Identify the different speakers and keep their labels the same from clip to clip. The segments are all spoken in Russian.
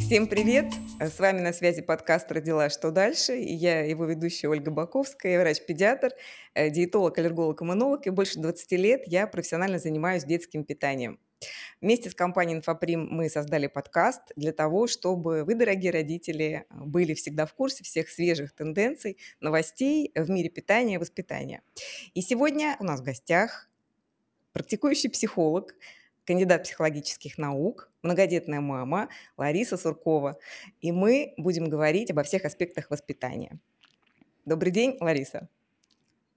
Speaker 1: Всем привет! С вами на связи подкаст «Родила. Что дальше?» и я его ведущая Ольга Баковская, врач-педиатр, э, диетолог, аллерголог, иммунолог, и больше 20 лет я профессионально занимаюсь детским питанием. Вместе с компанией «Инфоприм» мы создали подкаст для того, чтобы вы, дорогие родители, были всегда в курсе всех свежих тенденций, новостей в мире питания и воспитания. И сегодня у нас в гостях практикующий психолог, кандидат психологических наук, многодетная мама Лариса Суркова. И мы будем говорить обо всех аспектах воспитания. Добрый день, Лариса.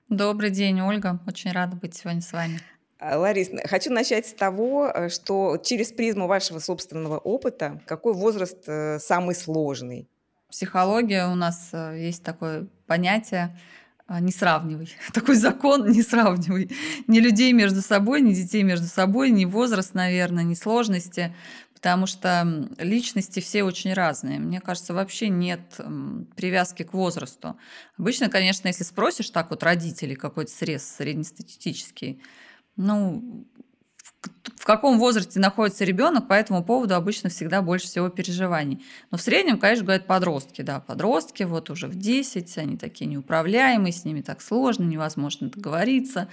Speaker 2: Добрый день, Ольга. Очень рада быть сегодня с вами.
Speaker 1: А, Ларис, хочу начать с того, э, что через призму вашего собственного опыта, какой возраст э, самый сложный?
Speaker 2: Психология у нас э, есть такое понятие а, не сравнивай. Такой закон не сравнивай. Ни людей между собой, ни детей между собой, ни возраст, наверное, ни сложности. Потому что личности все очень разные. Мне кажется, вообще нет привязки к возрасту. Обычно, конечно, если спросишь так вот родителей какой-то срез среднестатистический, ну, в каком возрасте находится ребенок, по этому поводу обычно всегда больше всего переживаний. Но в среднем, конечно, говорят подростки. Да, подростки вот уже в 10, они такие неуправляемые, с ними так сложно, невозможно договориться.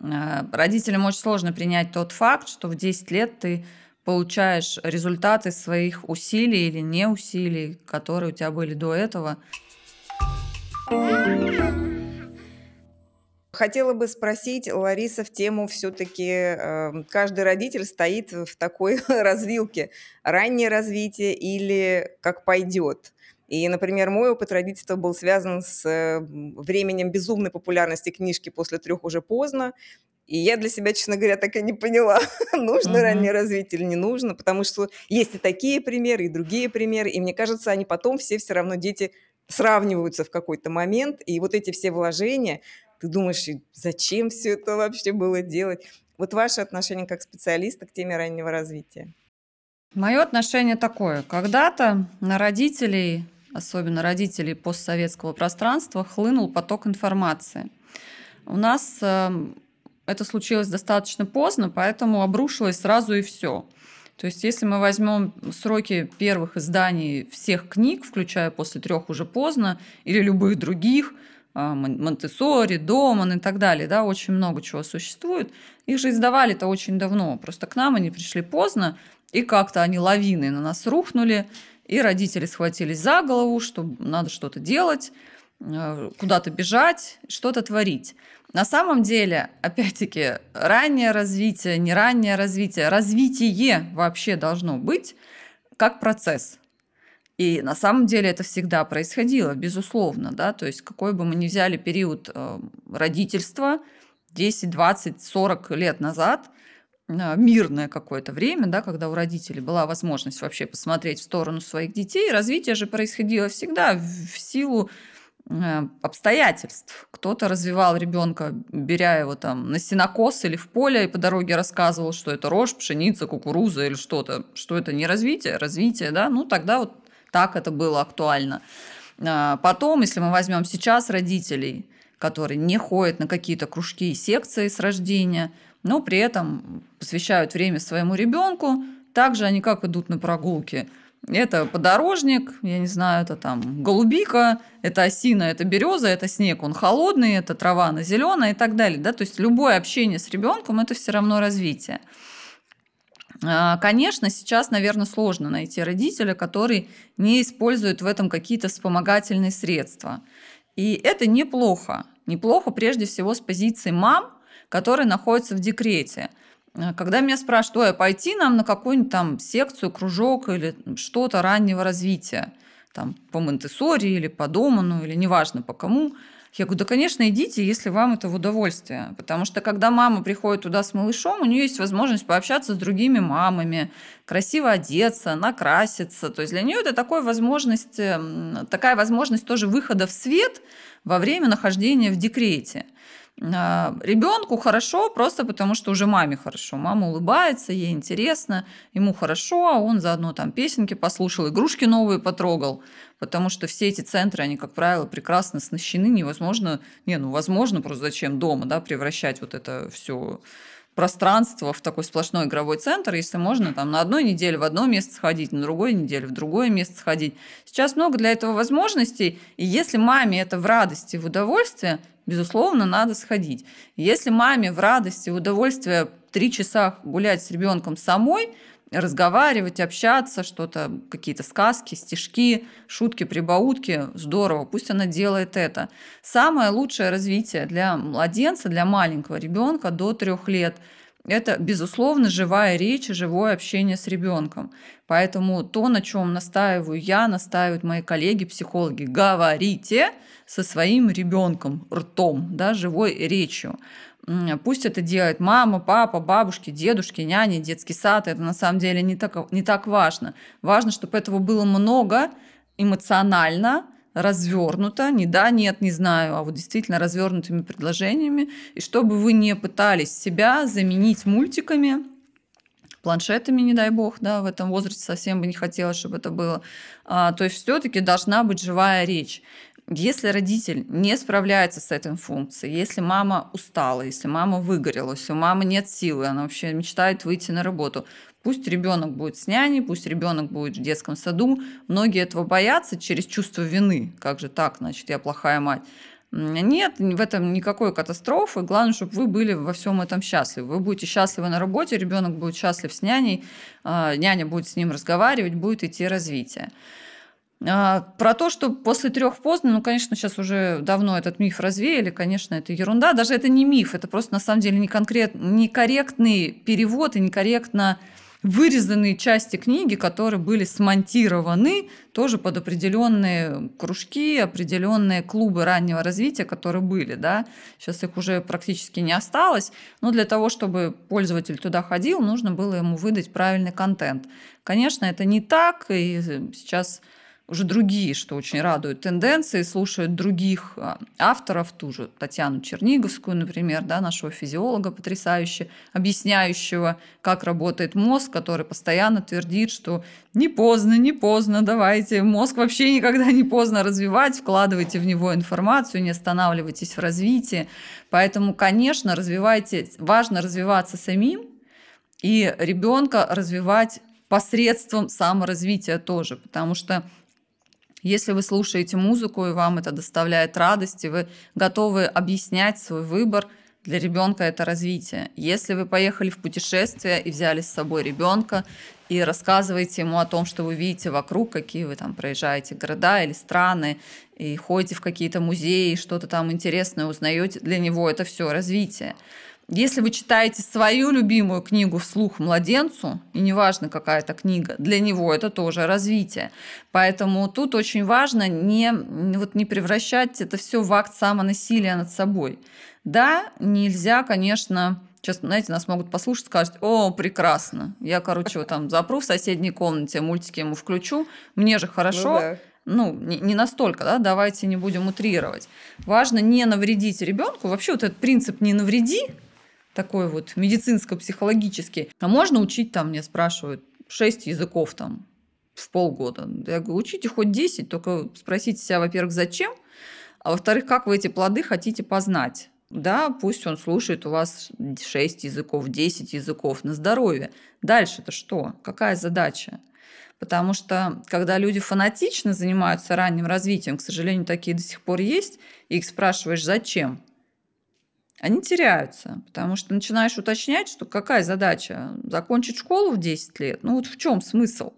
Speaker 2: Э, родителям очень сложно принять тот факт, что в 10 лет ты получаешь результаты своих усилий или не усилий, которые у тебя были до этого.
Speaker 1: Хотела бы спросить, Лариса, в тему все-таки э, каждый родитель стоит в такой развилке. Раннее развитие или как пойдет. И, например, мой опыт родительства был связан с э, временем безумной популярности книжки «После трех уже поздно». И я для себя, честно говоря, так и не поняла, нужно uh-huh. раннее развитие или не нужно, потому что есть и такие примеры, и другие примеры, и мне кажется, они потом все все равно, дети, сравниваются в какой-то момент, и вот эти все вложения, ты думаешь, зачем все это вообще было делать? Вот ваше отношение как специалиста к теме раннего развития.
Speaker 2: Мое отношение такое. Когда-то на родителей, особенно родителей постсоветского пространства, хлынул поток информации. У нас э, это случилось достаточно поздно, поэтому обрушилось сразу и все. То есть, если мы возьмем сроки первых изданий всех книг, включая после трех уже поздно, или любых других, а, Монтессори, Доман и так далее, да, очень много чего существует. Их же издавали-то очень давно, просто к нам они пришли поздно, и как-то они лавины на нас рухнули, и родители схватились за голову, что надо что-то делать, э, куда-то бежать, что-то творить. На самом деле, опять-таки, раннее развитие, не раннее развитие, развитие вообще должно быть как процесс. И на самом деле это всегда происходило, безусловно, да, то есть какой бы мы ни взяли период э, родительства, 10, 20, 40 лет назад, э, мирное какое-то время, да, когда у родителей была возможность вообще посмотреть в сторону своих детей, развитие же происходило всегда в силу э, обстоятельств. Кто-то развивал ребенка, беря его там на синокос или в поле, и по дороге рассказывал, что это рожь, пшеница, кукуруза или что-то, что это не развитие, развитие, да, ну тогда вот так это было актуально. А, потом, если мы возьмем сейчас родителей, которые не ходят на какие-то кружки и секции с рождения, но при этом посвящают время своему ребенку, также они как идут на прогулки. Это подорожник, я не знаю, это там голубика, это осина, это береза, это снег, он холодный, это трава, она зеленая и так далее. Да? То есть любое общение с ребенком это все равно развитие. А, конечно, сейчас, наверное, сложно найти родителя, который не использует в этом какие-то вспомогательные средства. И это неплохо. Неплохо прежде всего с позиции мам, которые находятся в декрете. А, когда меня спрашивают, ой, а пойти нам на какую-нибудь там секцию, кружок или что-то раннего развития, там по монте или по Доману, или неважно по кому – я говорю, да, конечно, идите, если вам это в удовольствие. Потому что когда мама приходит туда с малышом, у нее есть возможность пообщаться с другими мамами, красиво одеться, накраситься. То есть для нее это такая возможность, эм, такая возможность тоже выхода в свет во время нахождения в декрете. А, ребенку хорошо просто потому, что уже маме хорошо. Мама улыбается, ей интересно, ему хорошо, а он заодно там песенки послушал, игрушки новые потрогал. Потому что все эти центры, они, как правило, прекрасно оснащены. Невозможно, не, ну, возможно, просто зачем дома, да, превращать вот это все пространство в такой сплошной игровой центр, если можно там на одной неделе в одно место сходить, на другой неделе в другое место сходить. Сейчас много для этого возможностей, и если маме это в радости, в удовольствие, безусловно, надо сходить. Если маме в радости, в удовольствие три часа гулять с ребенком самой, разговаривать, общаться, что-то, какие-то сказки, стишки, шутки, прибаутки, здорово, пусть она делает это. Самое лучшее развитие для младенца, для маленького ребенка до трех лет – это, безусловно, живая речь и живое общение с ребенком. Поэтому то, на чем настаиваю я, настаивают мои коллеги, психологи, говорите со своим ребенком ртом, да, живой речью. Пусть это делает мама, папа, бабушки, дедушки, няни, детский сад. Это на самом деле не так, не так важно. Важно, чтобы этого было много эмоционально, развернуто, не да, нет, не знаю, а вот действительно развернутыми предложениями, и чтобы вы не пытались себя заменить мультиками, планшетами, не дай бог, да, в этом возрасте совсем бы не хотелось, чтобы это было. А, то есть все-таки должна быть живая речь. Если родитель не справляется с этой функцией, если мама устала, если мама выгорела, если у мамы нет силы, она вообще мечтает выйти на работу, пусть ребенок будет с няней, пусть ребенок будет в детском саду. Многие этого боятся через чувство вины. Как же так, значит, я плохая мать. Нет, в этом никакой катастрофы. Главное, чтобы вы были во всем этом счастливы. Вы будете счастливы на работе, ребенок будет счастлив с няней, а, няня будет с ним разговаривать, будет идти развитие. А, про то, что после трех поздно, ну, конечно, сейчас уже давно этот миф развеяли, конечно, это ерунда. Даже это не миф, это просто на самом деле не конкрет, некорректный перевод и некорректно вырезанные части книги, которые были смонтированы тоже под определенные кружки, определенные клубы раннего развития, которые были. Да? Сейчас их уже практически не осталось. Но для того, чтобы пользователь туда ходил, нужно было ему выдать правильный контент. Конечно, это не так, и сейчас уже другие, что очень радует, тенденции, слушают других а, авторов, ту же Татьяну Черниговскую, например, да, нашего физиолога потрясающе, объясняющего, как работает мозг, который постоянно твердит, что не поздно, не поздно, давайте, мозг вообще никогда не поздно развивать, вкладывайте в него информацию, не останавливайтесь в развитии. Поэтому, конечно, развивайте, важно развиваться самим, и ребенка развивать посредством саморазвития тоже, потому что если вы слушаете музыку и вам это доставляет радость, и вы готовы объяснять свой выбор, для ребенка это развитие. Если вы поехали в путешествие и взяли с собой ребенка и рассказываете ему о том, что вы видите вокруг, какие вы там проезжаете города или страны, и ходите в какие-то музеи, что-то там интересное узнаете, для него это все развитие. Если вы читаете свою любимую книгу вслух младенцу, и неважно, какая это книга, для него это тоже развитие. Поэтому тут очень важно не, вот не превращать это все в акт самонасилия над собой. Да, нельзя, конечно, Сейчас, знаете, нас могут послушать, сказать, о, прекрасно. Я, короче, вот там запру в соседней комнате, мультики ему включу, мне же хорошо. Ну, да. ну не, не настолько, да, давайте не будем утрировать. Важно не навредить ребенку. Вообще вот этот принцип «не навреди», такой вот медицинско-психологический. А можно учить там, мне спрашивают, 6 языков там в полгода. Я говорю, учите хоть 10, только спросите себя, во-первых, зачем, а во-вторых, как вы эти плоды хотите познать. Да, пусть он слушает у вас 6 языков, 10 языков на здоровье. Дальше-то что? Какая задача? Потому что когда люди фанатично занимаются ранним развитием, к сожалению, такие до сих пор есть, и их спрашиваешь, зачем? Они теряются, потому что начинаешь уточнять, что какая задача? Закончить школу в 10 лет? Ну вот в чем смысл?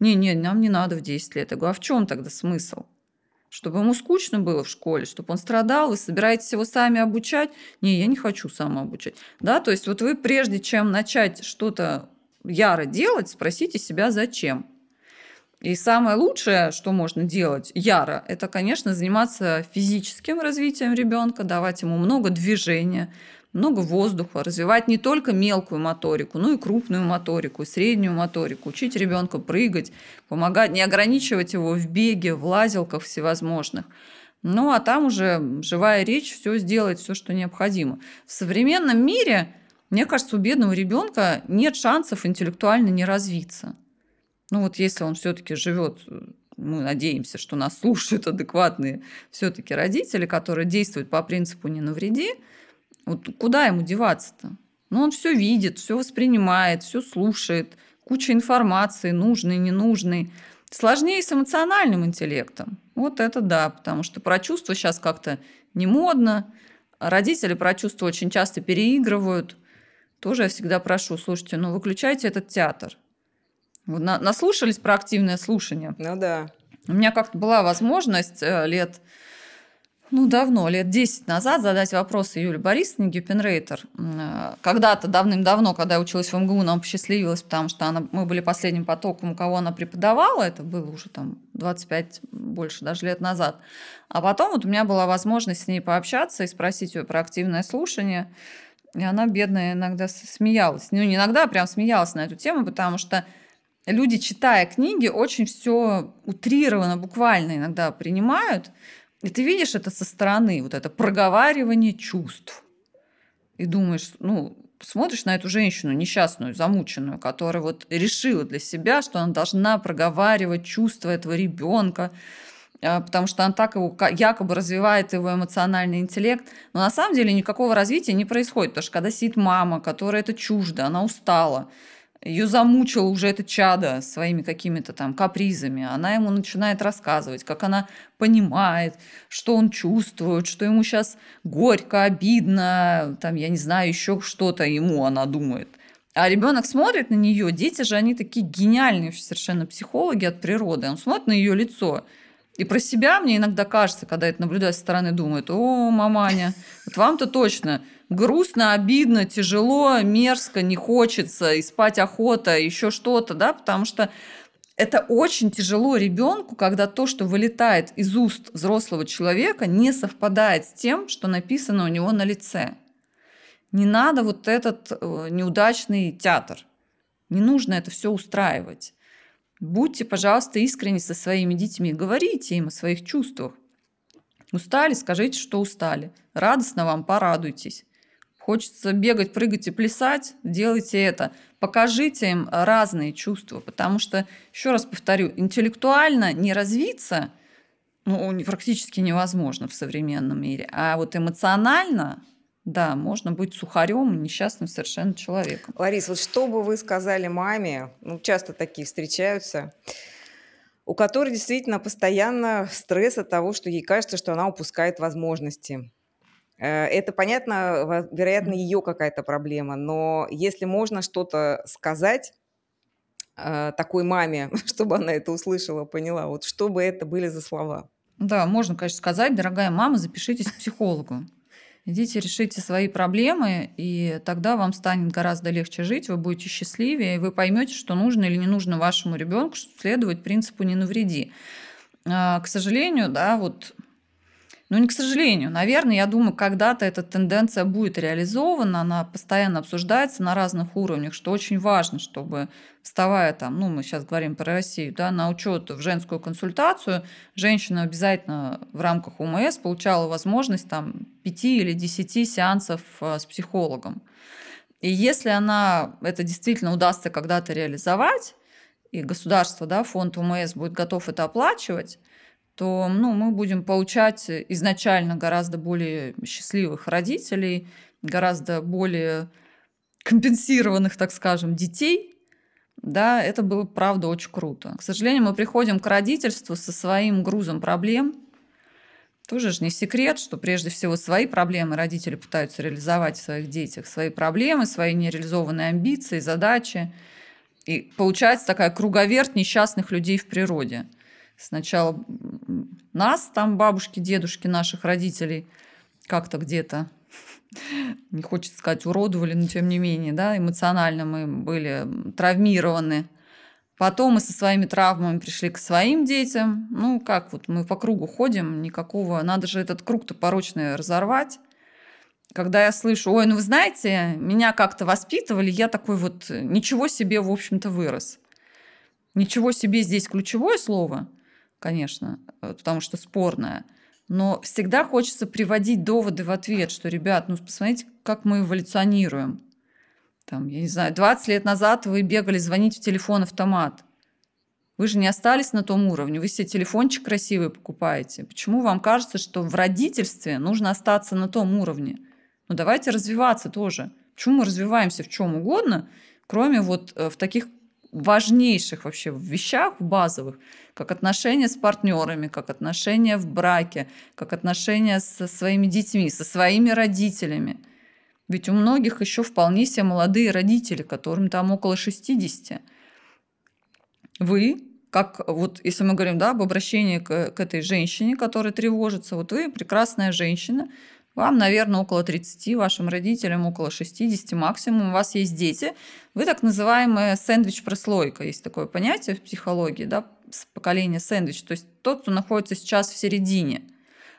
Speaker 2: Не-не, нам не надо в 10 лет. Я говорю, а в чем тогда смысл? Чтобы ему скучно было в школе, чтобы он страдал, вы собираетесь его сами обучать? Не, я не хочу самообучать. Да, то есть вот вы прежде чем начать что-то яро делать, спросите себя, зачем. И самое лучшее, что можно делать яро, это, конечно, заниматься физическим развитием ребенка, давать ему много движения, много воздуха, развивать не только мелкую моторику, но и крупную моторику, среднюю моторику, учить ребенка прыгать, помогать, не ограничивать его в беге, в лазилках всевозможных. Ну, а там уже живая речь все сделает, все, что необходимо. В современном мире, мне кажется, у бедного ребенка нет шансов интеллектуально не развиться. Ну вот если он все-таки живет, мы надеемся, что нас слушают адекватные все-таки родители, которые действуют по принципу «не навреди», вот куда ему деваться-то? Ну, он все видит, все воспринимает, все слушает, куча информации, нужной, ненужной. Сложнее с эмоциональным интеллектом. Вот это да, потому что про чувства сейчас как-то не модно. Родители про чувства очень часто переигрывают. Тоже я всегда прошу, слушайте, ну выключайте этот театр. На, наслушались про активное слушание.
Speaker 1: Ну да.
Speaker 2: У меня как-то была возможность э, лет ну, давно, лет 10 назад задать вопрос Юле Борисовне Гюпенрейтер. Э, когда-то, давным-давно, когда я училась в МГУ, нам посчастливилось, потому что она, мы были последним потоком, у кого она преподавала, это было уже там 25, больше даже лет назад. А потом вот у меня была возможность с ней пообщаться и спросить ее про активное слушание. И она, бедная, иногда смеялась. Ну, не иногда, а прям смеялась на эту тему, потому что люди, читая книги, очень все утрированно, буквально иногда принимают – и ты видишь это со стороны, вот это проговаривание чувств. И думаешь, ну, смотришь на эту женщину несчастную, замученную, которая вот решила для себя, что она должна проговаривать чувства этого ребенка, а, потому что она так его якобы развивает его эмоциональный интеллект. Но на самом деле никакого развития не происходит, потому что когда сидит мама, которая это чуждо, она устала, ее замучила уже это чадо своими какими-то там капризами. Она ему начинает рассказывать, как она понимает, что он чувствует, что ему сейчас горько, обидно, там, я не знаю, еще что-то ему она думает. А ребенок смотрит на нее, дети же, они такие гениальные совершенно психологи от природы. Он смотрит на ее лицо. И про себя мне иногда кажется, когда это наблюдаю со стороны, думает, о, маманя, вот вам-то точно грустно, обидно, тяжело, мерзко, не хочется, и спать охота, еще что-то, да, потому что это очень тяжело ребенку, когда то, что вылетает из уст взрослого человека, не совпадает с тем, что написано у него на лице. Не надо вот этот э, неудачный театр. Не нужно это все устраивать. Будьте, пожалуйста, искренни со своими детьми. Говорите им о своих чувствах. Устали, скажите, что устали. Радостно вам, порадуйтесь. Хочется бегать, прыгать и плясать, делайте это. Покажите им разные чувства, потому что, еще раз повторю, интеллектуально не развиться ну, практически невозможно в современном мире. А вот эмоционально, да, можно быть сухарем, несчастным совершенно человеком.
Speaker 1: Ларис, вот что бы вы сказали маме, ну, часто такие встречаются, у которой действительно постоянно стресс от того, что ей кажется, что она упускает возможности это, понятно, вероятно, ее какая-то проблема, но если можно что-то сказать э, такой маме, чтобы она это услышала, поняла, вот что бы это были за слова?
Speaker 2: Да, можно, конечно, сказать, дорогая мама, запишитесь к психологу. Идите, решите свои проблемы, и тогда вам станет гораздо легче жить, вы будете счастливее, и вы поймете, что нужно или не нужно вашему ребенку следовать принципу «не навреди». А, к сожалению, да, вот ну, не к сожалению. Наверное, я думаю, когда-то эта тенденция будет реализована, она постоянно обсуждается на разных уровнях, что очень важно, чтобы вставая там, ну, мы сейчас говорим про Россию, да, на учет в женскую консультацию, женщина обязательно в рамках УМС получала возможность там 5 или 10 сеансов э, с психологом. И если она это действительно удастся когда-то реализовать, и государство, да, фонд УМС будет готов это оплачивать, то ну, мы будем получать изначально гораздо более счастливых родителей, гораздо более компенсированных, так скажем, детей. Да, это было, правда, очень круто. К сожалению, мы приходим к родительству со своим грузом проблем. Тоже же не секрет, что прежде всего свои проблемы родители пытаются реализовать в своих детях, свои проблемы, свои нереализованные амбиции, задачи. И получается такая круговерть несчастных людей в природе – сначала нас, там бабушки, дедушки, наших родителей, как-то где-то, не хочется сказать, уродовали, но тем не менее, да, эмоционально мы были травмированы. Потом мы со своими травмами пришли к своим детям. Ну, как вот мы по кругу ходим, никакого... Надо же этот круг-то порочный разорвать. Когда я слышу, ой, ну вы знаете, меня как-то воспитывали, я такой вот ничего себе, в общем-то, вырос. Ничего себе здесь ключевое слово – конечно, э, потому что спорная. Но всегда хочется приводить доводы в ответ, что, ребят, ну посмотрите, как мы эволюционируем. Там, я не знаю, 20 лет назад вы бегали звонить в телефон-автомат. Вы же не остались на том уровне, вы себе телефончик красивый покупаете. Почему вам кажется, что в родительстве нужно остаться на том уровне? Ну давайте развиваться тоже. Почему мы развиваемся в чем угодно, кроме вот э, в таких важнейших вообще вещах, базовых, как отношения с партнерами, как отношения в браке, как отношения со своими детьми, со своими родителями. Ведь у многих еще вполне себе молодые родители, которым там около 60. Вы, как вот если мы говорим да, об обращении к, к этой женщине, которая тревожится, вот вы прекрасная женщина, вам, наверное, около 30, вашим родителям около 60 максимум, у вас есть дети. Вы так называемая сэндвич-прослойка. Есть такое понятие в психологии, да, поколение сэндвич. То есть тот, кто находится сейчас в середине.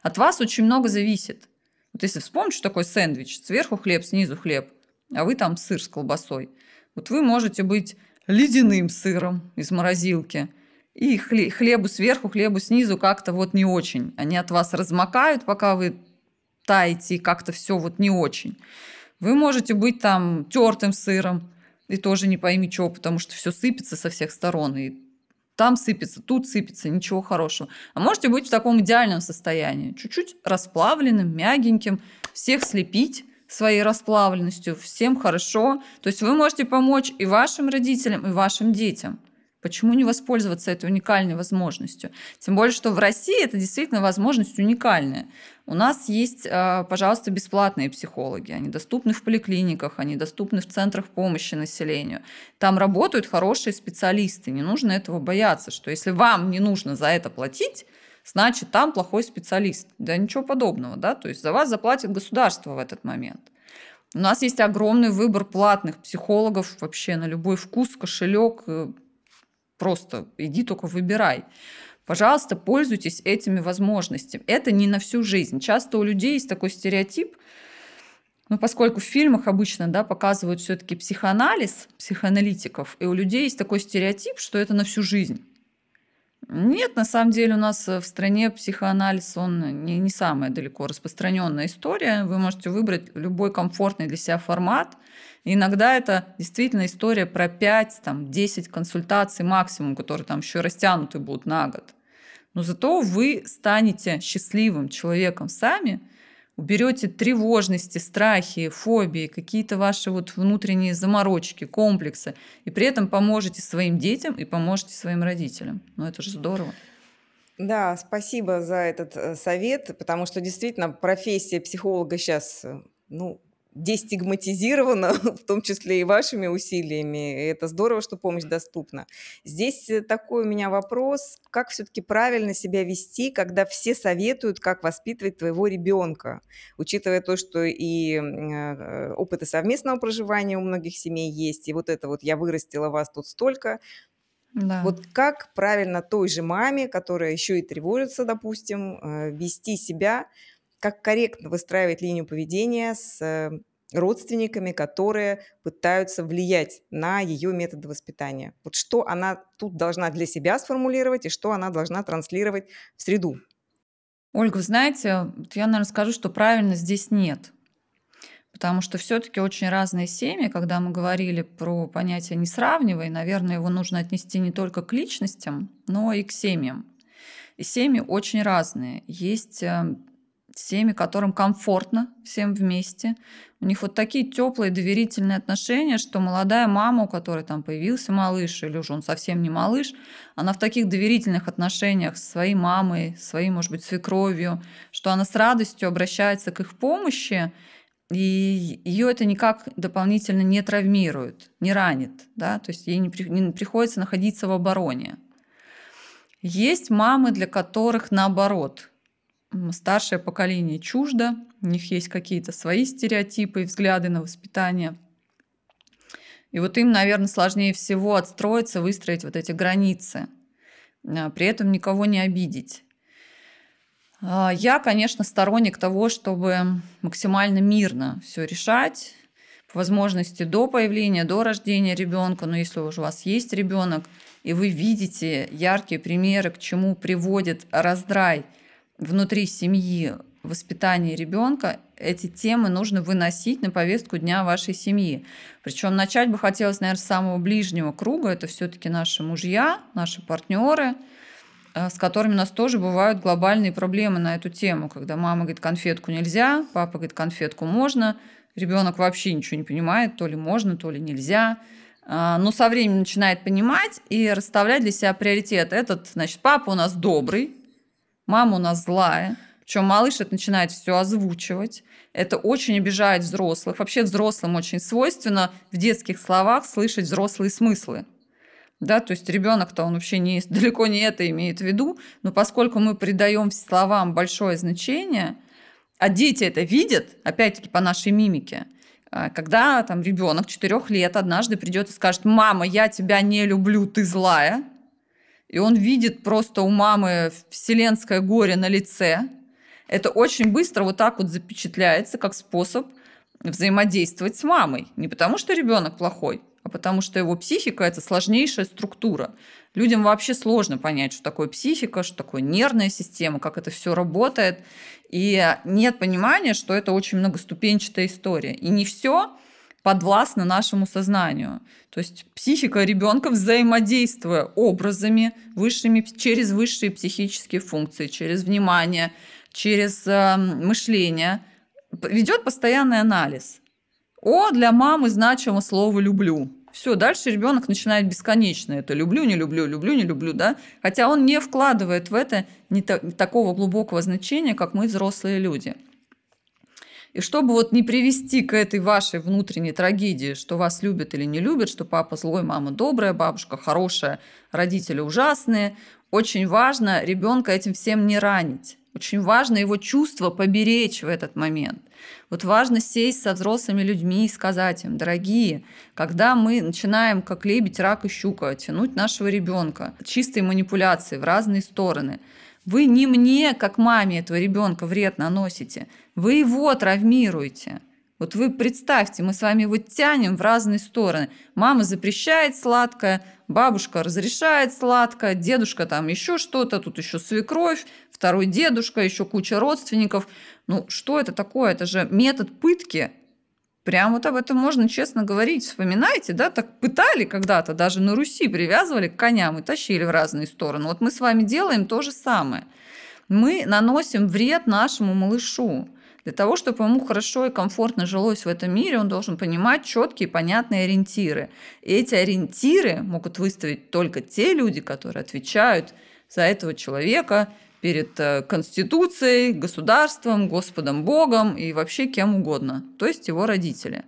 Speaker 2: От вас очень много зависит. Вот если вспомнить, что такое сэндвич, сверху хлеб, снизу хлеб, а вы там сыр с колбасой. Вот вы можете быть ледяным сыром из морозилки, и хлебу сверху, хлебу снизу как-то вот не очень. Они от вас размокают, пока вы таете, и как-то все вот не очень. Вы можете быть там тертым сыром, и тоже не пойми чего, потому что все сыпется со всех сторон, и там сыпется, тут сыпется, ничего хорошего. А можете быть в таком идеальном состоянии, чуть-чуть расплавленным, мягеньким, всех слепить своей расплавленностью, всем хорошо. То есть вы можете помочь и вашим родителям, и вашим детям. Почему не воспользоваться этой уникальной возможностью? Тем более, что в России это действительно возможность уникальная. У нас есть, а, пожалуйста, бесплатные психологи. Они доступны в поликлиниках, они доступны в центрах помощи населению. Там работают хорошие специалисты. Не нужно этого бояться, что если вам не нужно за это платить, значит, там плохой специалист. Да ничего подобного, да? То есть за вас заплатит государство в этот момент. У нас есть огромный выбор платных психологов вообще на любой вкус, кошелек. Просто иди только выбирай. Пожалуйста, пользуйтесь этими возможностями. Это не на всю жизнь. Часто у людей есть такой стереотип, ну, поскольку в фильмах обычно да, показывают все-таки психоанализ психоаналитиков, и у людей есть такой стереотип, что это на всю жизнь. Нет, на самом деле у нас в стране психоанализ, он не, не самая далеко распространенная история. Вы можете выбрать любой комфортный для себя формат. Иногда это действительно история про 5-10 консультаций максимум, которые там еще растянуты будут на год. Но зато вы станете счастливым человеком сами – уберете тревожности, страхи, фобии, какие-то ваши вот внутренние заморочки, комплексы, и при этом поможете своим детям и поможете своим родителям. Ну это же здорово.
Speaker 1: Да, спасибо за этот э, совет, потому что действительно профессия психолога сейчас, э, ну, дестигматизировано, в том числе и вашими усилиями. И это здорово, что помощь доступна. Здесь э, такой у меня вопрос, как все-таки правильно себя вести, когда все советуют, как воспитывать твоего ребенка, учитывая то, что и э, опыты совместного проживания у многих семей есть, и вот это вот «я вырастила вас тут столько», да. Вот как правильно той же маме, которая еще и тревожится, допустим, э, вести себя, как корректно выстраивать линию поведения с э, родственниками, которые пытаются влиять на ее методы воспитания. Вот что она тут должна для себя сформулировать и что она должна транслировать в среду.
Speaker 2: Ольга, вы знаете, я, наверное, скажу, что правильно здесь нет. Потому что все-таки очень разные семьи, когда мы говорили про понятие «не сравнивай», наверное, его нужно отнести не только к личностям, но и к семьям. И семьи очень разные. Есть э, семьи, которым комфортно всем вместе. У них вот такие теплые доверительные отношения, что молодая мама, у которой там появился малыш, или уже он совсем не малыш, она в таких доверительных отношениях с своей мамой, своей, может быть, свекровью, что она с радостью обращается к их помощи, и ее это никак дополнительно не травмирует, не ранит, да, то есть ей не, при, не приходится находиться в обороне. Есть мамы, для которых наоборот – старшее поколение чуждо, у них есть какие-то свои стереотипы и взгляды на воспитание. И вот им, наверное, сложнее всего отстроиться, выстроить вот эти границы, а, при этом никого не обидеть. А, я, конечно, сторонник того, чтобы максимально мирно все решать, по возможности до появления, до рождения ребенка, но если уже у вас есть ребенок, и вы видите яркие примеры, к чему приводит раздрай – внутри семьи воспитания ребенка эти темы нужно выносить на повестку дня вашей семьи. Причем начать бы хотелось, наверное, с самого ближнего круга. Это все-таки наши мужья, наши партнеры, э, с которыми у нас тоже бывают глобальные проблемы на эту тему, когда мама говорит, конфетку нельзя, папа говорит, конфетку можно, ребенок вообще ничего не понимает, то ли можно, то ли нельзя. А, но со временем начинает понимать и расставлять для себя приоритет. Этот, значит, папа у нас добрый, мама у нас злая, причем малыш это начинает все озвучивать. Это очень обижает взрослых. Вообще взрослым очень свойственно в детских словах слышать взрослые смыслы. Да, то есть ребенок-то он вообще не, далеко не это имеет в виду, но поскольку мы придаем словам большое значение, а дети это видят, опять-таки по нашей мимике, а, когда там ребенок 4 лет однажды придет и скажет, мама, я тебя не люблю, ты злая, и он видит просто у мамы вселенское горе на лице, это очень быстро вот так вот запечатляется как способ взаимодействовать с мамой. Не потому, что ребенок плохой, а потому что его психика – это сложнейшая структура. Людям вообще сложно понять, что такое психика, что такое нервная система, как это все работает. И нет понимания, что это очень многоступенчатая история. И не все подвластно нашему сознанию. То есть психика ребенка, взаимодействуя образами высшими, через высшие психические функции, через внимание, через э, мышление, ведет постоянный анализ. О, для мамы значимо слово «люблю». Все, дальше ребенок начинает бесконечно это люблю, не люблю, люблю, не люблю, да, хотя он не вкладывает в это не такого глубокого значения, как мы взрослые люди. И чтобы вот не привести к этой вашей внутренней трагедии, что вас любят или не любят, что папа злой, мама добрая, бабушка хорошая, родители ужасные, очень важно ребенка этим всем не ранить. Очень важно его чувство поберечь в этот момент. Вот важно сесть со взрослыми людьми и сказать им, дорогие, когда мы начинаем, как лебедь, рак и щука, тянуть нашего ребенка, чистой манипуляции в разные стороны, вы не мне, как маме этого ребенка, вред наносите, вы его травмируете. Вот вы представьте, мы с вами его тянем в разные стороны. Мама запрещает сладкое, бабушка разрешает сладкое, дедушка там еще что-то, тут еще свекровь, второй дедушка, еще куча родственников. Ну, что это такое? Это же метод пытки. Прям вот об этом можно честно говорить. Вспоминайте, да, так пытали когда-то, даже на Руси привязывали к коням и тащили в разные стороны. Вот мы с вами делаем то же самое. Мы наносим вред нашему малышу. Для того, чтобы ему хорошо и комфортно жилось в этом мире, он должен понимать четкие, понятные ориентиры. И эти ориентиры могут выставить только те люди, которые отвечают за этого человека перед э, Конституцией, государством, Господом Богом и вообще кем угодно, то есть его родители.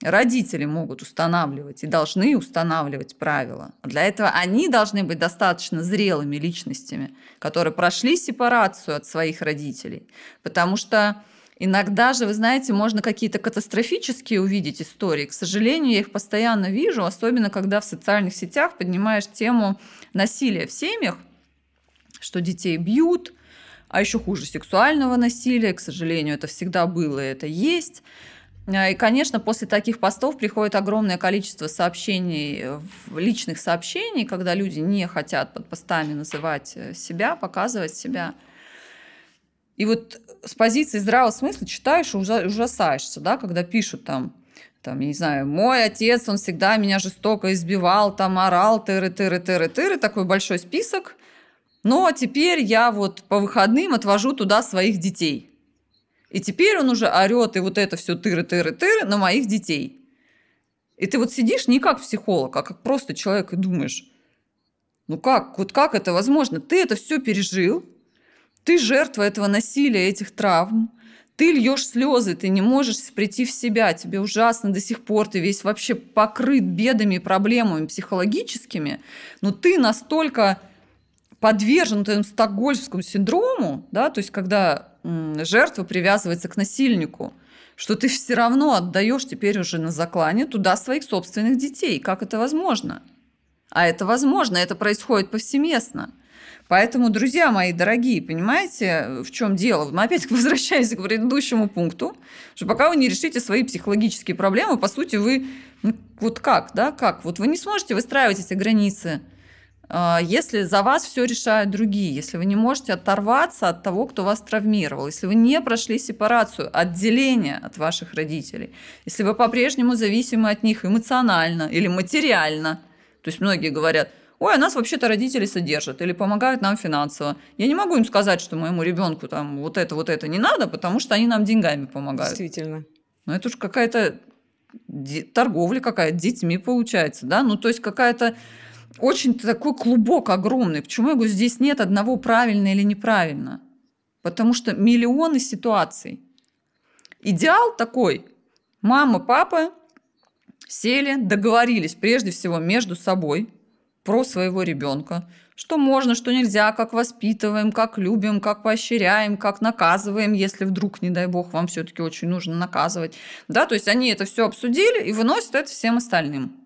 Speaker 2: Родители могут устанавливать и должны устанавливать правила. Для этого они должны быть достаточно зрелыми личностями, которые прошли сепарацию от своих родителей. Потому что Иногда же, вы знаете, можно какие-то катастрофические увидеть истории. К сожалению, я их постоянно вижу, особенно когда в социальных сетях поднимаешь тему насилия в семьях – что детей бьют, а еще хуже сексуального насилия. К сожалению, это всегда было и это есть. А, и, конечно, после таких постов приходит огромное количество сообщений, личных сообщений, когда люди не хотят под постами называть э, себя, показывать себя. И вот с позиции здравого смысла читаешь и ужасаешься, да, когда пишут там, там, я не знаю, мой отец, он всегда меня жестоко избивал, там орал, тыры-тыры-тыры-тыры, такой большой список. Но теперь я вот по выходным отвожу туда своих детей. И теперь он уже орет и вот это все тыры-тыры-тыры на моих детей. И ты вот сидишь не как психолог, а как просто человек и думаешь, ну как, вот как это возможно? Ты это все пережил, ты жертва этого насилия, этих травм, ты льешь слезы, ты не можешь прийти в себя, тебе ужасно до сих пор, ты весь вообще покрыт бедами и проблемами психологическими, но ты настолько подвержен этому стокгольмскому синдрому, да, то есть когда жертва привязывается к насильнику, что ты все равно отдаешь теперь уже на заклане туда своих собственных детей. Как это возможно? А это возможно, это происходит повсеместно. Поэтому, друзья мои дорогие, понимаете, в чем дело? Мы опять возвращаемся к предыдущему пункту, что пока вы не решите свои психологические проблемы, по сути, вы ну, вот как, да, как? Вот вы не сможете выстраивать эти границы если за вас все решают другие, если вы не можете оторваться от того, кто вас травмировал, если вы не прошли сепарацию, отделение от ваших родителей, если вы по-прежнему зависимы от них эмоционально или материально, то есть многие говорят, ой, а нас вообще-то родители содержат или помогают нам финансово. Я не могу им сказать, что моему ребенку там вот это, вот это не надо, потому что они нам деньгами помогают.
Speaker 1: Действительно.
Speaker 2: Ну, это уж какая-то торговля какая-то детьми получается, да? Ну, то есть какая-то очень такой клубок огромный. Почему я говорю, здесь нет одного правильно или неправильно? Потому что миллионы ситуаций. Идеал такой. Мама, папа сели, договорились прежде всего между собой про своего ребенка, что можно, что нельзя, как воспитываем, как любим, как поощряем, как наказываем, если вдруг, не дай бог, вам все-таки очень нужно наказывать. Да, то есть они это все обсудили и выносят это всем остальным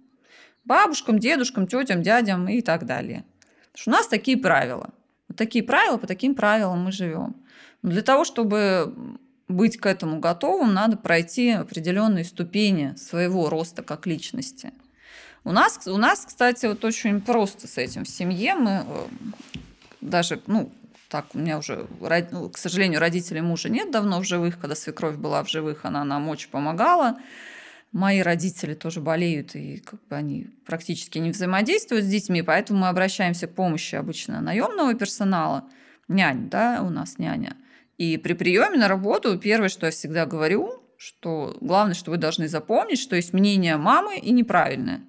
Speaker 2: бабушкам, дедушкам, тетям, дядям и так далее. Потому что у нас такие правила. Вот такие правила, по таким правилам мы живем. Но для того, чтобы быть к этому готовым, надо пройти определенные ступени своего роста как личности. У нас, у нас, кстати, вот очень просто с этим в семье. Мы э, даже, ну, так, у меня уже, ну, к сожалению, родителей мужа нет давно в живых. Когда свекровь была в живых, она нам очень помогала. Мои родители тоже болеют, и как бы они практически не взаимодействуют с детьми, поэтому мы обращаемся к помощи обычно наемного персонала, нянь, да, у нас няня. И при приеме на работу первое, что я всегда говорю, что главное, что вы должны запомнить, что есть мнение мамы и неправильное.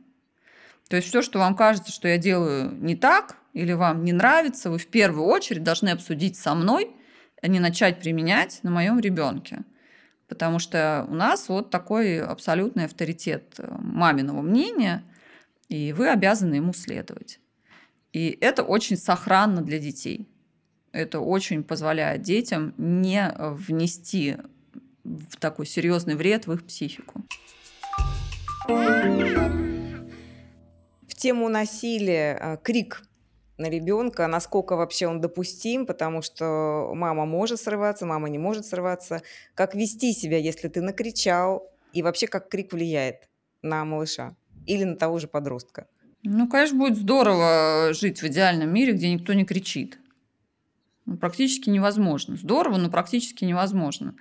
Speaker 2: То есть все, что вам кажется, что я делаю не так или вам не нравится, вы в первую очередь должны обсудить со мной, а не начать применять на моем ребенке. Потому что у нас вот такой абсолютный авторитет э, маминого мнения, и вы обязаны ему следовать. И это очень сохранно для детей. Это очень позволяет детям не внести в такой серьезный вред в их психику.
Speaker 1: В тему насилия э, крик на ребенка, насколько вообще он допустим, потому что мама может срываться, мама не может срываться. Как вести себя, если ты накричал, и вообще как крик влияет на малыша или на того же подростка?
Speaker 2: Ну, конечно, будет здорово жить в идеальном мире, где никто не кричит. Ну, практически невозможно. Здорово, но практически невозможно.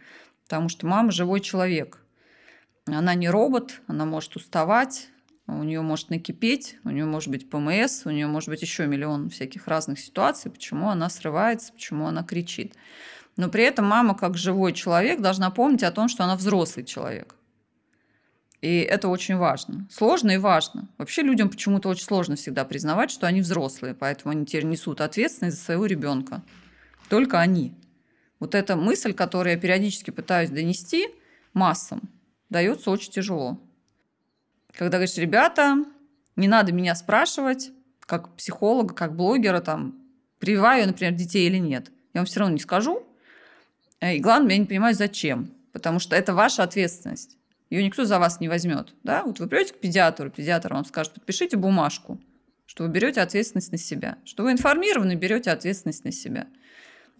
Speaker 2: Потому что мама живой человек. Она не робот, она может уставать, у нее может накипеть, у нее может быть ПМС, у нее может быть еще миллион всяких разных ситуаций, почему она срывается, почему она кричит. Но при этом мама, как живой человек, должна помнить о том, что она взрослый человек. И это очень важно. Сложно и важно. Вообще людям почему-то очень сложно всегда признавать, что они взрослые, поэтому они теперь несут ответственность за своего ребенка. Только они. Вот эта мысль, которую я периодически пытаюсь донести массам, дается очень тяжело. Когда говоришь, ребята, не надо меня спрашивать, как психолога, как блогера, там, прививаю, например, детей или нет. Я вам все равно не скажу. Э, и главное, я не понимаю, зачем. Потому что это ваша ответственность. Ее никто за вас не возьмет. Да? Вот вы придете к педиатру, педиатр вам скажет, подпишите бумажку, что вы берете ответственность на себя, что вы информированы, берете ответственность на себя.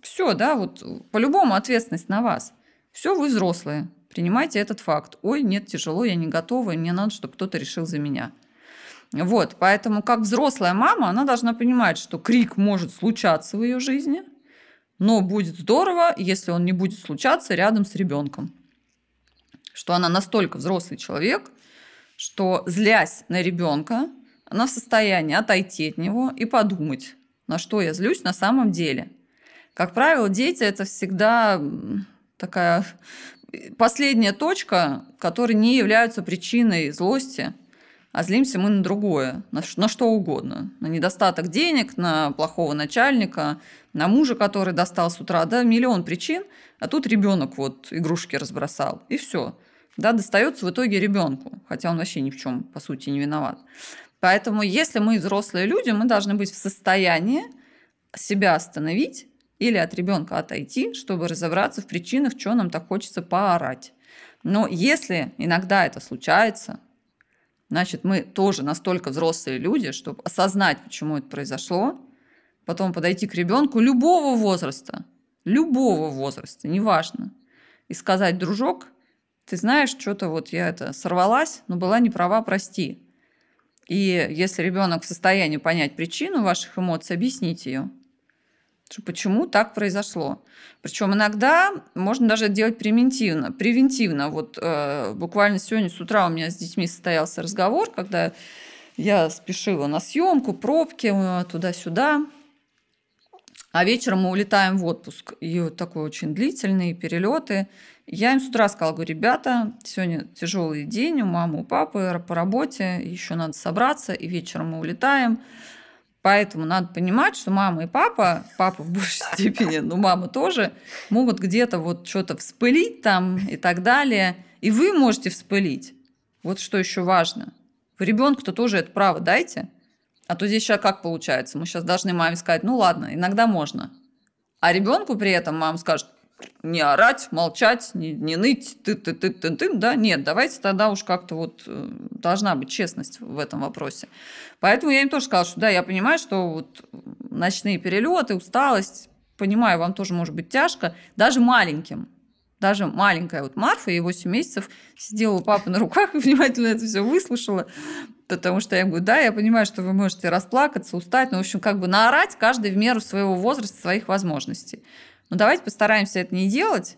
Speaker 2: Все, да, вот по-любому ответственность на вас. Все, вы взрослые. Принимайте этот факт. Ой, нет, тяжело, я не готова, и мне надо, чтобы кто-то решил за меня. Вот, поэтому как взрослая мама, она должна понимать, что крик может случаться в ее жизни, но будет здорово, если он не будет случаться рядом с ребенком. Что она настолько взрослый человек, что злясь на ребенка, она в состоянии отойти от него и подумать, на что я злюсь на самом деле. Как правило, дети это всегда такая последняя точка, которые не являются причиной злости, а злимся мы на другое, на, на что угодно. На недостаток денег, на плохого начальника, на мужа, который достал с утра, да, миллион причин, а тут ребенок вот игрушки разбросал, и все. Да, достается в итоге ребенку, хотя он вообще ни в чем, по сути, не виноват. Поэтому, если мы взрослые люди, мы должны быть в состоянии себя остановить или от ребенка отойти, чтобы разобраться в причинах, что нам так хочется поорать. Но если иногда это случается, значит, мы тоже настолько взрослые люди, чтобы осознать, почему это произошло, потом подойти к ребенку любого возраста, любого возраста, неважно, и сказать, дружок, ты знаешь, что-то вот я это сорвалась, но была не права, прости. И если ребенок в состоянии понять причину ваших эмоций, объяснить ее. Почему так произошло? Причем иногда можно даже делать превентивно. Превентивно. Вот э, буквально сегодня с утра у меня с детьми состоялся разговор, когда я спешила на съемку, пробки э, туда-сюда. А вечером мы улетаем в отпуск. И вот такой очень длительный, перелеты. Я им с утра сказала, говорю, ребята, сегодня тяжелый день у мамы, у папы по работе, еще надо собраться, и вечером мы улетаем. Поэтому надо понимать, что мама и папа, папа в большей степени, но мама тоже, могут где-то вот что-то вспылить там и так далее. И вы можете вспылить. Вот что еще важно. Вы ребенку-то тоже это право дайте. А то здесь сейчас как получается? Мы сейчас должны маме сказать, ну ладно, иногда можно. А ребенку при этом мама скажет, не орать, молчать, не, не ныть, ты ты ты ты ты да, нет, давайте тогда уж как-то вот э, должна быть честность в этом вопросе. Поэтому я им тоже сказала, что да, я понимаю, что вот ночные перелеты, усталость, понимаю, вам тоже может быть тяжко, даже маленьким. Даже маленькая вот Марфа, ей 8 месяцев, сидела у папы на руках и внимательно это все выслушала. Потому что я говорю, да, я понимаю, что вы можете расплакаться, устать, но, в общем, как бы наорать каждый в меру своего возраста, своих возможностей. Но давайте постараемся это не делать,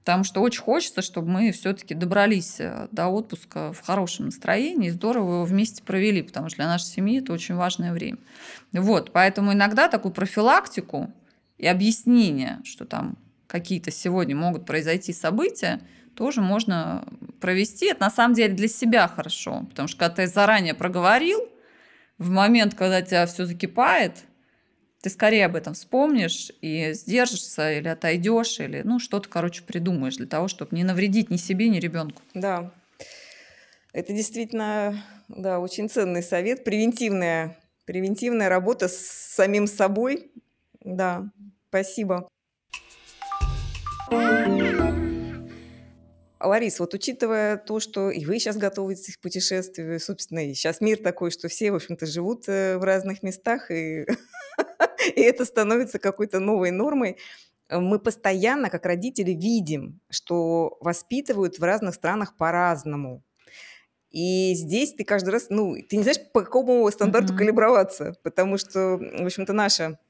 Speaker 2: потому что очень хочется, чтобы мы все-таки добрались э, до отпуска в хорошем настроении здорово его вместе провели, потому что для нашей семьи это очень важное время. Вот, поэтому иногда такую профилактику и объяснение, что там какие-то сегодня могут произойти события, тоже можно провести. Это на самом деле для себя хорошо, потому что когда ты заранее проговорил, в момент, когда тебя все закипает – ты скорее об этом вспомнишь и сдержишься или отойдешь, или ну что-то, короче, придумаешь для того, чтобы не навредить ни себе, ни ребенку.
Speaker 1: Да, это действительно, да, очень ценный совет, превентивная, превентивная работа с самим собой. Да, спасибо. Ларис, вот учитывая то, что и вы сейчас готовитесь к путешествию, собственно, и сейчас мир такой, что все, в общем-то, живут э, в разных местах, и и это становится какой-то новой нормой. Мы постоянно, как родители, видим, что воспитывают в разных странах по-разному. И здесь ты каждый раз, ну, ты не знаешь, по какому стандарту mm-hmm. калиброваться, потому что, в общем-то, наша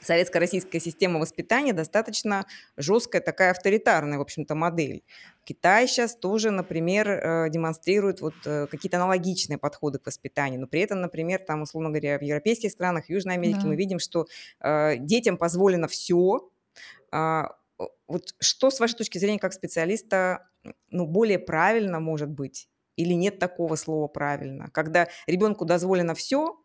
Speaker 1: советско-российская система воспитания достаточно жесткая, такая авторитарная, в общем-то, модель. Китай сейчас тоже, например, э, демонстрирует вот э, какие-то аналогичные подходы к воспитанию, но при этом, например, там, условно говоря, в европейских странах, Южной Америке да. мы видим, что э, детям позволено все. А, вот что, с вашей точки зрения, как специалиста, ну, более правильно может быть? Или нет такого слова правильно? Когда ребенку дозволено все,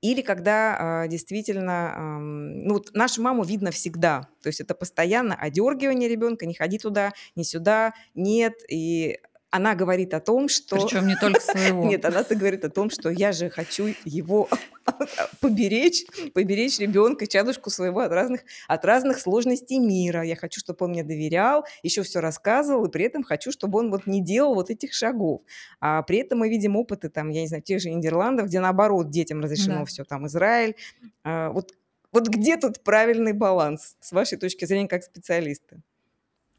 Speaker 1: или когда э, действительно, э, ну вот нашу маму видно всегда, то есть это постоянно одергивание ребенка, не ходи туда, не сюда, нет, и она говорит о том, что...
Speaker 2: Причем не только своего.
Speaker 1: Нет, она-то говорит о том, что я же хочу его поберечь, поберечь ребенка, чадушку своего от разных, от разных сложностей мира. Я хочу, чтобы он мне доверял, еще все рассказывал, и при этом хочу, чтобы он вот не делал вот этих шагов. А при этом мы видим опыты, там, я не знаю, тех же Нидерландов, где наоборот детям разрешено да. все, там, Израиль. А, вот, вот где тут правильный баланс, с вашей точки зрения, как специалиста?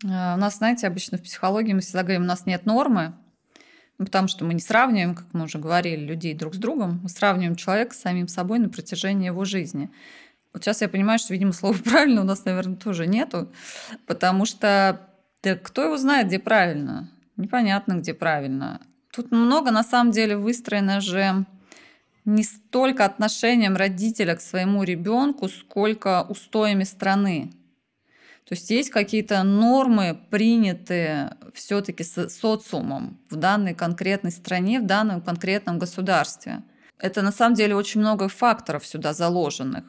Speaker 2: А, у нас, знаете, обычно в психологии мы всегда говорим, у нас нет нормы, ну, потому что мы не сравниваем, как мы уже говорили, людей друг с другом, мы сравниваем человека с самим собой на протяжении его жизни. Вот сейчас я понимаю, что, видимо, слова правильно у нас, наверное, тоже нету, потому что да кто его знает, где правильно? Непонятно, где правильно. Тут много, на самом деле, выстроено же не столько отношением родителя к своему ребенку, сколько устоями страны. То есть есть какие-то нормы, принятые все-таки социумом в данной конкретной стране, в данном конкретном государстве. Это на самом деле очень много факторов сюда заложенных.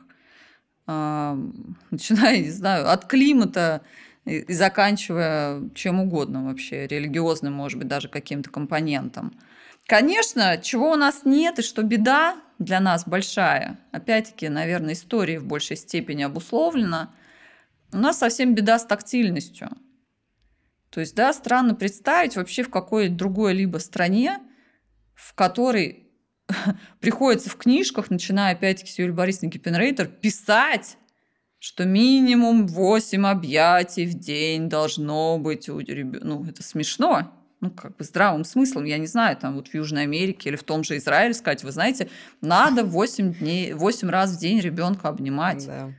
Speaker 2: А, начиная, не знаю, от климата и заканчивая чем угодно вообще, религиозным, может быть, даже каким-то компонентом. Конечно, чего у нас нет и что беда для нас большая, опять-таки, наверное, история в большей степени обусловлена – у нас совсем беда с тактильностью. То есть, да, странно представить вообще в какой другой либо стране, в которой приходится в книжках, начиная опять-таки с Юлии Борисовны Гиппенрейтер, писать, что минимум 8 объятий в день должно быть у ребенка. Ну, это смешно. ну, как бы здравым смыслом, я не знаю, там вот в Южной Америке или в том же Израиле сказать, вы знаете, надо 8 дней, 8 раз в день ребенка обнимать. Да.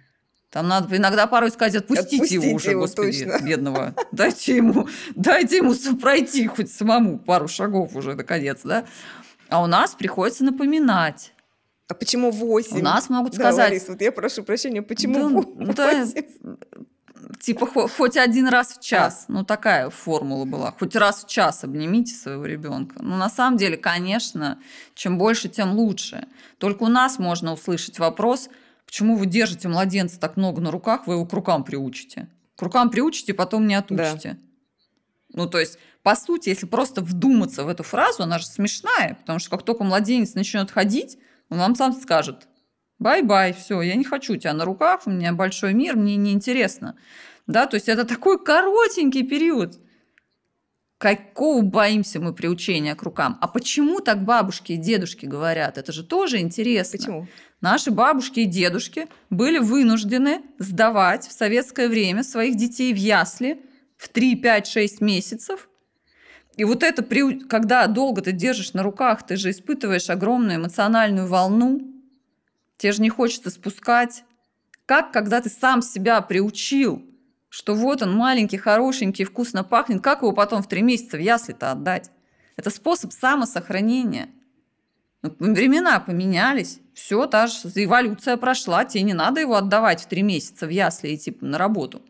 Speaker 2: Там надо иногда порой сказать, отпустите, отпустите его уже, его, господи, точно. бедного. Дайте ему, дайте ему пройти хоть самому пару шагов уже, наконец, да. А у нас приходится напоминать.
Speaker 1: А почему 8?
Speaker 2: У нас могут сказать... Да,
Speaker 1: Ларис, вот я прошу прощения, почему да, 8? Да,
Speaker 2: типа хоть один раз в час. А. Ну, такая формула была. Хоть раз в час обнимите своего ребенка. Ну, на самом деле, конечно, чем больше, тем лучше. Только у нас можно услышать вопрос, почему вы держите младенца так много на руках, вы его к рукам приучите. К рукам приучите, потом не отучите. Да. Ну, то есть, по сути, если просто вдуматься в эту фразу, она же смешная, потому что как только младенец начнет ходить, он вам сам скажет, bye-bye, все, я не хочу тебя на руках, у меня большой мир, мне неинтересно. Да, то есть это такой коротенький период. Какого боимся мы приучения к рукам? А почему так бабушки и дедушки говорят? Это же тоже интересно.
Speaker 1: Почему?
Speaker 2: Наши бабушки и дедушки были вынуждены сдавать в советское время своих детей в ясли в 3, 5, 6 месяцев. И вот это, когда долго ты держишь на руках, ты же испытываешь огромную эмоциональную волну, Тебе же не хочется спускать. Как, когда ты сам себя приучил, что вот он маленький, хорошенький, вкусно пахнет, как его потом в три месяца в ясли-то отдать? Это способ самосохранения. Ну, времена поменялись, все, та же эволюция прошла, тебе не надо его отдавать в три месяца в ясли и типа на работу.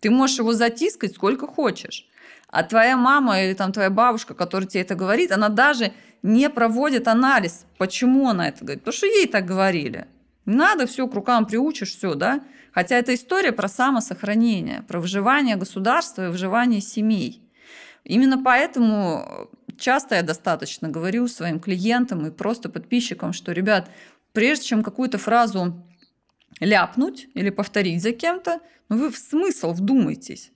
Speaker 2: Ты можешь его затискать сколько хочешь. А твоя мама или там твоя бабушка, которая тебе это говорит, она даже не проводит анализ, почему она это говорит. Потому что ей так говорили. Не надо все к рукам приучишь, все, да? Хотя это история про самосохранение, про выживание государства и выживание семей. Именно поэтому часто я достаточно говорю своим клиентам и просто подписчикам, что, ребят, прежде чем какую-то фразу ляпнуть или повторить за кем-то, ну вы в смысл вдумайтесь.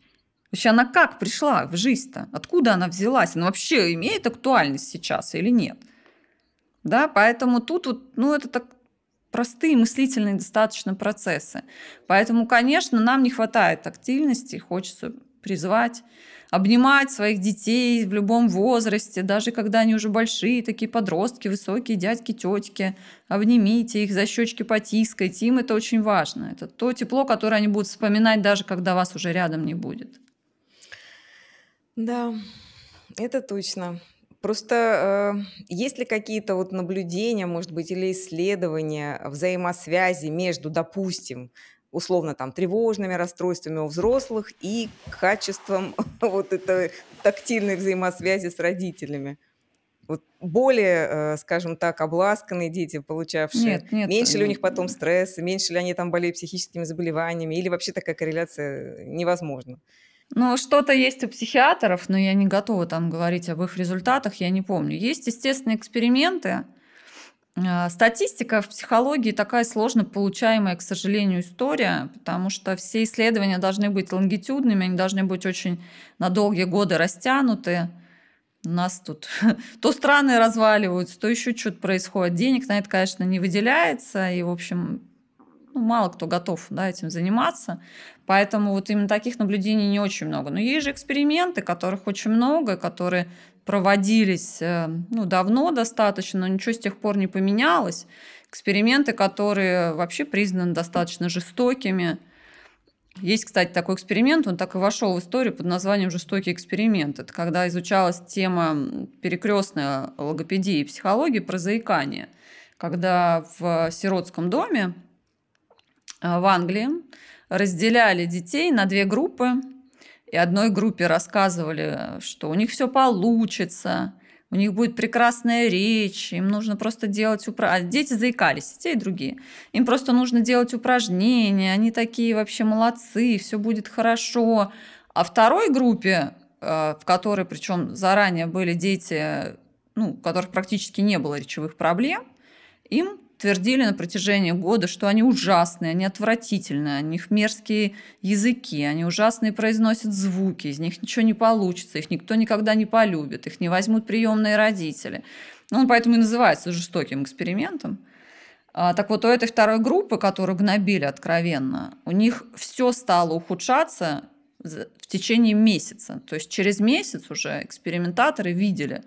Speaker 2: Вообще она как пришла в жизнь-то? Откуда она взялась? Она вообще имеет актуальность сейчас или нет? Да, поэтому тут вот, ну, это так простые мыслительные достаточно процессы. Поэтому, конечно, нам не хватает тактильности, хочется призвать, обнимать своих детей в любом возрасте, даже когда они уже большие, такие подростки, высокие дядьки, тетки, обнимите их, за щечки потискайте, им это очень важно. Это то тепло, которое они будут вспоминать, даже когда вас уже рядом не будет.
Speaker 1: Да, это точно. Просто э, есть ли какие-то вот наблюдения, может быть, или исследования взаимосвязи между, допустим, условно там тревожными расстройствами у взрослых и качеством вот этой тактильной взаимосвязи с родителями? Вот более, э, скажем так, обласканные дети, получавшие,
Speaker 2: Нет, нет,
Speaker 1: меньше ли у них потом стресса, меньше ли они там болеют психическими заболеваниями, или вообще такая корреляция невозможна?
Speaker 2: Ну, что-то есть у психиатров, но я не готова там говорить об их результатах, я не помню. Есть, естественно, эксперименты. А, статистика в психологии такая сложно получаемая, к сожалению, история, потому что все исследования должны быть лонгитюдными, они должны быть очень на долгие годы растянуты. У нас тут то страны разваливаются, то еще что-то происходит. Денег на это, конечно, не выделяется, и, в общем, ну, мало кто готов да, этим заниматься. Поэтому вот именно таких наблюдений не очень много. Но есть же эксперименты, которых очень много, которые проводились э, ну, давно достаточно, но ничего с тех пор не поменялось. Эксперименты, которые вообще признаны достаточно жестокими. Есть, кстати, такой эксперимент, он так и вошел в историю под названием «Жестокий эксперимент». Это когда изучалась тема перекрестной логопедии и психологии про заикание. Когда в сиротском доме э, в Англии разделяли детей на две группы. И одной группе рассказывали, что у них все получится, у них будет прекрасная речь, им нужно просто делать упражнения. Дети заикались, и те, и другие. Им просто нужно делать упражнения, они такие вообще молодцы, все будет хорошо. А второй группе, э, в которой, причем заранее были дети, ну, у которых практически не было речевых проблем, им твердили на протяжении года, что они ужасные, они отвратительные, у них мерзкие языки, они ужасные произносят звуки, из них ничего не получится, их никто никогда не полюбит, их не возьмут приемные родители. Ну, он поэтому и называется жестоким экспериментом. А, так вот, у этой второй группы, которую гнобили откровенно, у них все стало ухудшаться в течение месяца. То есть через месяц уже экспериментаторы видели,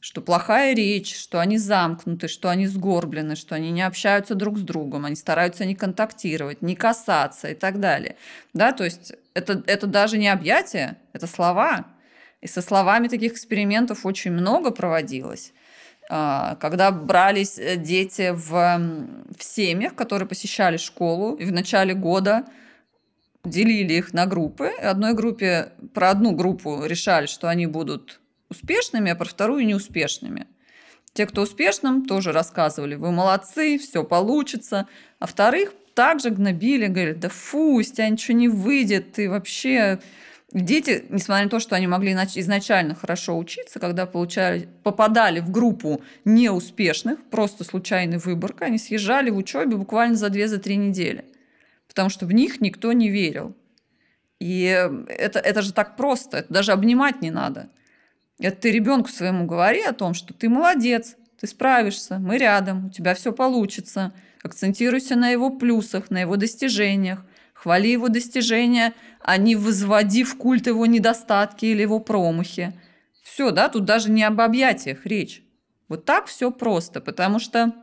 Speaker 2: что плохая речь, что они замкнуты, что они сгорблены, что они не общаются друг с другом, они стараются не контактировать, не касаться и так далее. Да, то есть это, это даже не объятия, это слова. И со словами таких экспериментов очень много проводилось. А, когда брались э, дети в, в семьях, которые посещали школу, и в начале года делили их на группы. Одной группе, про одну группу решали, что они будут успешными, а про вторую неуспешными. Те, кто успешным, тоже рассказывали, вы молодцы, все получится. А вторых также гнобили, говорили, да фу, у тебя ничего не выйдет, ты вообще... Дети, несмотря на то, что они могли изначально хорошо учиться, когда получали, попадали в группу неуспешных, просто случайной выборкой, они съезжали в учебе буквально за 2-3 недели потому что в них никто не верил. И это, это же так просто, это даже обнимать не надо. Это ты ребенку своему говори о том, что ты молодец, ты справишься, мы рядом, у тебя все получится. Акцентируйся на его плюсах, на его достижениях. Хвали его достижения, а не возводи в культ его недостатки или его промахи. Все, да, тут даже не об объятиях речь. Вот так все просто, потому что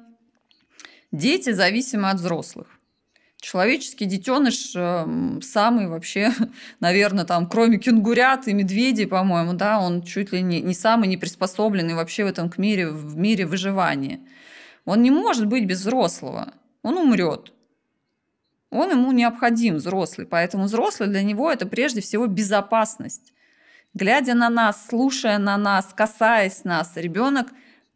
Speaker 2: дети зависимы от взрослых. Человеческий детеныш эм, самый вообще, наверное, там, кроме кенгурят и медведей, по-моему, да, он чуть ли не, не самый неприспособленный вообще в этом мире, в мире выживания. Он не может быть без взрослого. Он умрет. Он ему необходим, взрослый. Поэтому взрослый для него это прежде всего безопасность. Глядя на нас, слушая на нас, касаясь нас, ребенок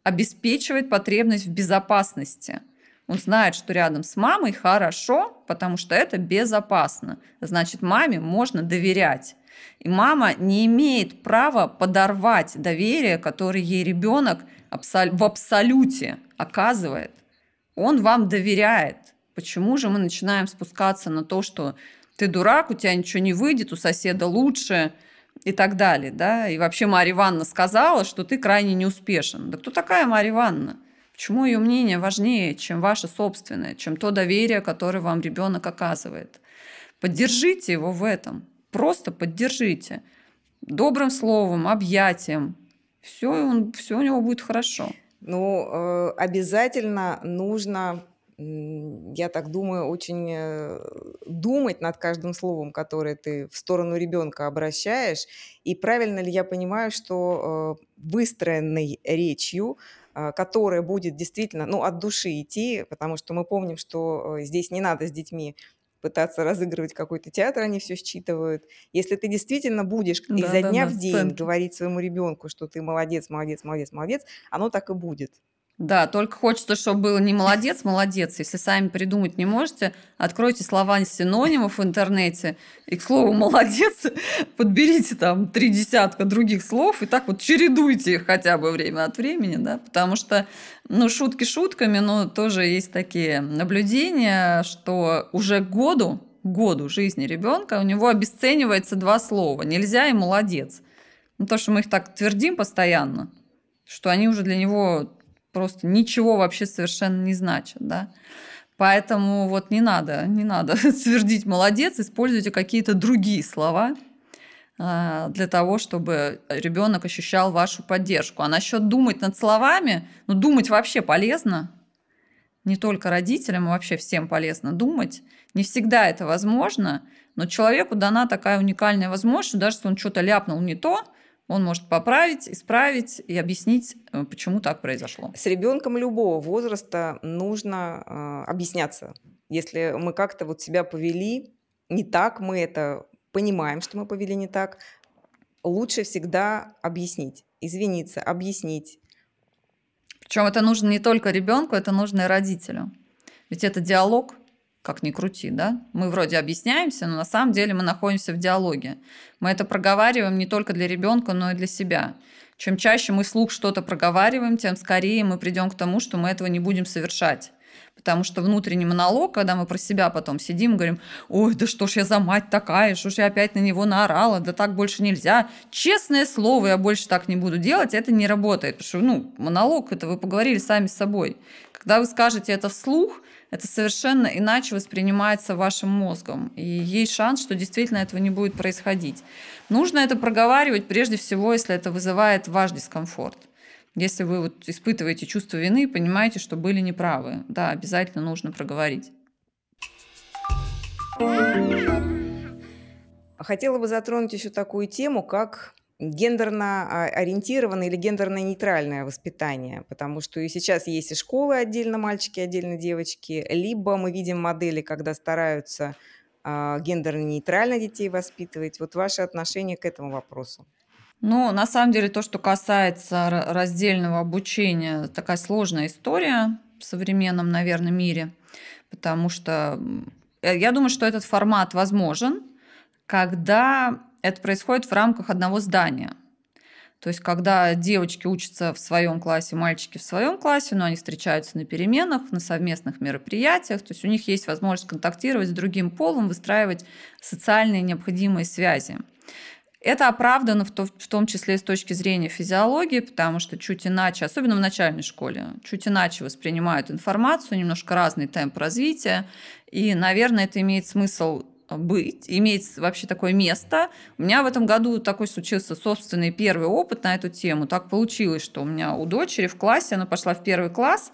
Speaker 2: обеспечивает потребность в безопасности – он знает, что рядом с мамой хорошо, потому что это безопасно. Значит, маме можно доверять. И мама не имеет права подорвать доверие, которое ей ребенок в абсолюте оказывает. Он вам доверяет. Почему же мы начинаем спускаться на то, что ты дурак, у тебя ничего не выйдет, у соседа лучше и так далее. Да? И вообще Марья Ивановна сказала, что ты крайне неуспешен. Да кто такая Марья Ивановна? Почему ее мнение важнее, чем ваше собственное, чем то доверие, которое вам ребенок оказывает? Поддержите его в этом. Просто поддержите. Добрым словом, объятием. Все, он, все у него будет хорошо.
Speaker 1: Ну, э, обязательно нужно я так думаю, очень э, думать над каждым словом, которое ты в сторону ребенка обращаешь. И правильно ли я понимаю, что э, выстроенной речью которая будет действительно ну, от души идти, потому что мы помним, что э, здесь не надо с детьми пытаться разыгрывать какой-то театр, они все считывают. Если ты действительно будешь да, изо да, дня да, в день говорить своему ребенку, что ты молодец, молодец, молодец, молодец, оно так и будет.
Speaker 2: Да, только хочется, чтобы было не молодец, молодец. Если сами придумать не можете, откройте слова синонимов в интернете и к слову молодец подберите там три десятка других слов и так вот чередуйте их хотя бы время от времени, да, потому что, ну, шутки шутками, но тоже есть такие наблюдения, что уже году, году жизни ребенка у него обесценивается два слова. Нельзя и молодец. Ну, то, что мы их так твердим постоянно, что они уже для него просто ничего вообще совершенно не значит, да. Поэтому вот не надо, не надо твердить «молодец», используйте какие-то другие слова а, для того, чтобы ребенок ощущал вашу поддержку. А насчет думать над словами, ну, думать вообще полезно, не только родителям, вообще всем полезно думать. Не всегда это возможно, но человеку дана такая уникальная возможность, даже если он что-то ляпнул не то, он может поправить, исправить и объяснить, э, почему так произошло.
Speaker 1: С ребенком любого возраста нужно э, объясняться. Если мы как-то вот себя повели не так, мы это понимаем, что мы повели не так, лучше всегда объяснить, извиниться, объяснить.
Speaker 2: Причем это нужно не только ребенку, это нужно и родителю. Ведь это диалог, как ни крути, да? Мы вроде объясняемся, но на самом деле мы находимся в диалоге. Мы это проговариваем не только для ребенка, но и для себя. Чем чаще мы вслух что-то проговариваем, тем скорее мы придем к тому, что мы этого не будем совершать. Потому что внутренний монолог, когда мы про себя потом сидим говорим, ой, да что ж я за мать такая, что ж я опять на него наорала, да так больше нельзя. Честное слово, я больше так не буду делать, это не работает. Потому что, ну, монолог, это вы поговорили сами с собой. Когда вы скажете это вслух, это совершенно иначе воспринимается вашим мозгом. И есть шанс, что действительно этого не будет происходить. Нужно это проговаривать прежде всего, если это вызывает ваш дискомфорт. Если вы вот испытываете чувство вины, понимаете, что были неправы, да, обязательно нужно проговорить.
Speaker 1: Хотела бы затронуть еще такую тему, как гендерно а, ориентированное или гендерно-нейтральное воспитание, потому что и сейчас есть и школы отдельно мальчики, отдельно девочки, либо мы видим модели, когда стараются э, гендерно-нейтрально детей воспитывать. Вот ваше отношение к этому вопросу?
Speaker 2: Ну, на самом деле, то, что касается раздельного обучения, такая сложная история в современном, наверное, мире, потому что э, я думаю, что этот формат возможен, когда это происходит в рамках одного здания. То есть, когда девочки учатся в своем классе, мальчики в своем классе, но они встречаются на переменах, на совместных мероприятиях, то есть у них есть возможность контактировать с другим полом, выстраивать социальные необходимые связи. Это оправдано в, то, в том числе с точки зрения физиологии, потому что чуть иначе, особенно в начальной школе, чуть иначе воспринимают информацию, немножко разный темп развития. И, наверное, это имеет смысл быть, иметь вообще такое место. У меня в этом году такой случился собственный первый опыт на эту тему. Так получилось, что у меня у дочери в классе, она пошла в первый класс,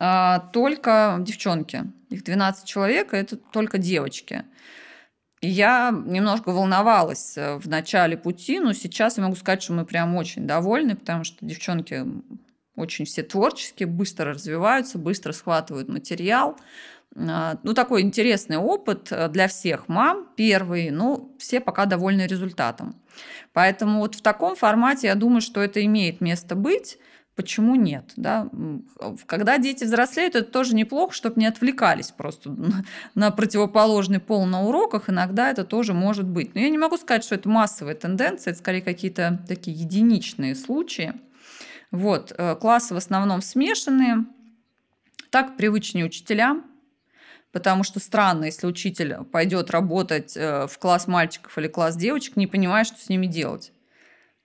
Speaker 2: а, только девчонки. Их 12 человек, и это только девочки. Я немножко волновалась э, в начале пути, но сейчас я могу сказать, что мы прям очень довольны, потому что девчонки очень все творческие, быстро развиваются, быстро схватывают материал. А, ну, такой интересный опыт э, для всех мам, первый, ну, все пока довольны результатом. Поэтому вот в таком формате я думаю, что это имеет место быть. Почему нет? Да? Когда дети взрослеют, это тоже неплохо, чтобы не отвлекались просто на противоположный пол на уроках. Иногда это тоже может быть. Но я не могу сказать, что это массовая тенденция, это скорее какие-то такие единичные случаи. Вот. Э, классы в основном смешанные. Так привычнее учителям, потому что странно, если учитель пойдет работать э, в класс мальчиков или класс девочек, не понимая, что с ними делать.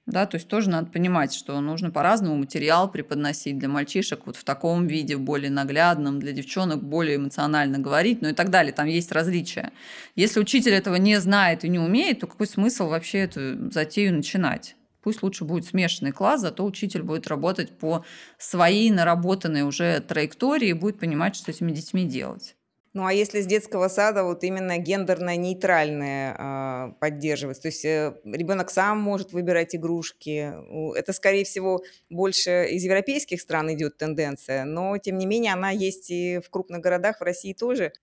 Speaker 2: Да, то есть тоже надо понимать, что нужно по-разному материал преподносить для мальчишек вот в таком виде, более наглядном, для девчонок более эмоционально говорить, ну и так далее. Там есть различия. Если учитель этого не знает и не умеет, то какой смысл вообще эту затею начинать? Пусть лучше будет смешанный класс, зато учитель будет работать по своей наработанной уже траектории и будет понимать, что с этими детьми делать.
Speaker 1: Ну, а если с детского сада вот именно гендерно-нейтральное э, поддерживать, то есть э, ребенок сам может выбирать игрушки, это, скорее всего, больше из европейских стран идет тенденция, но, тем не менее, она есть и в крупных городах, в России тоже.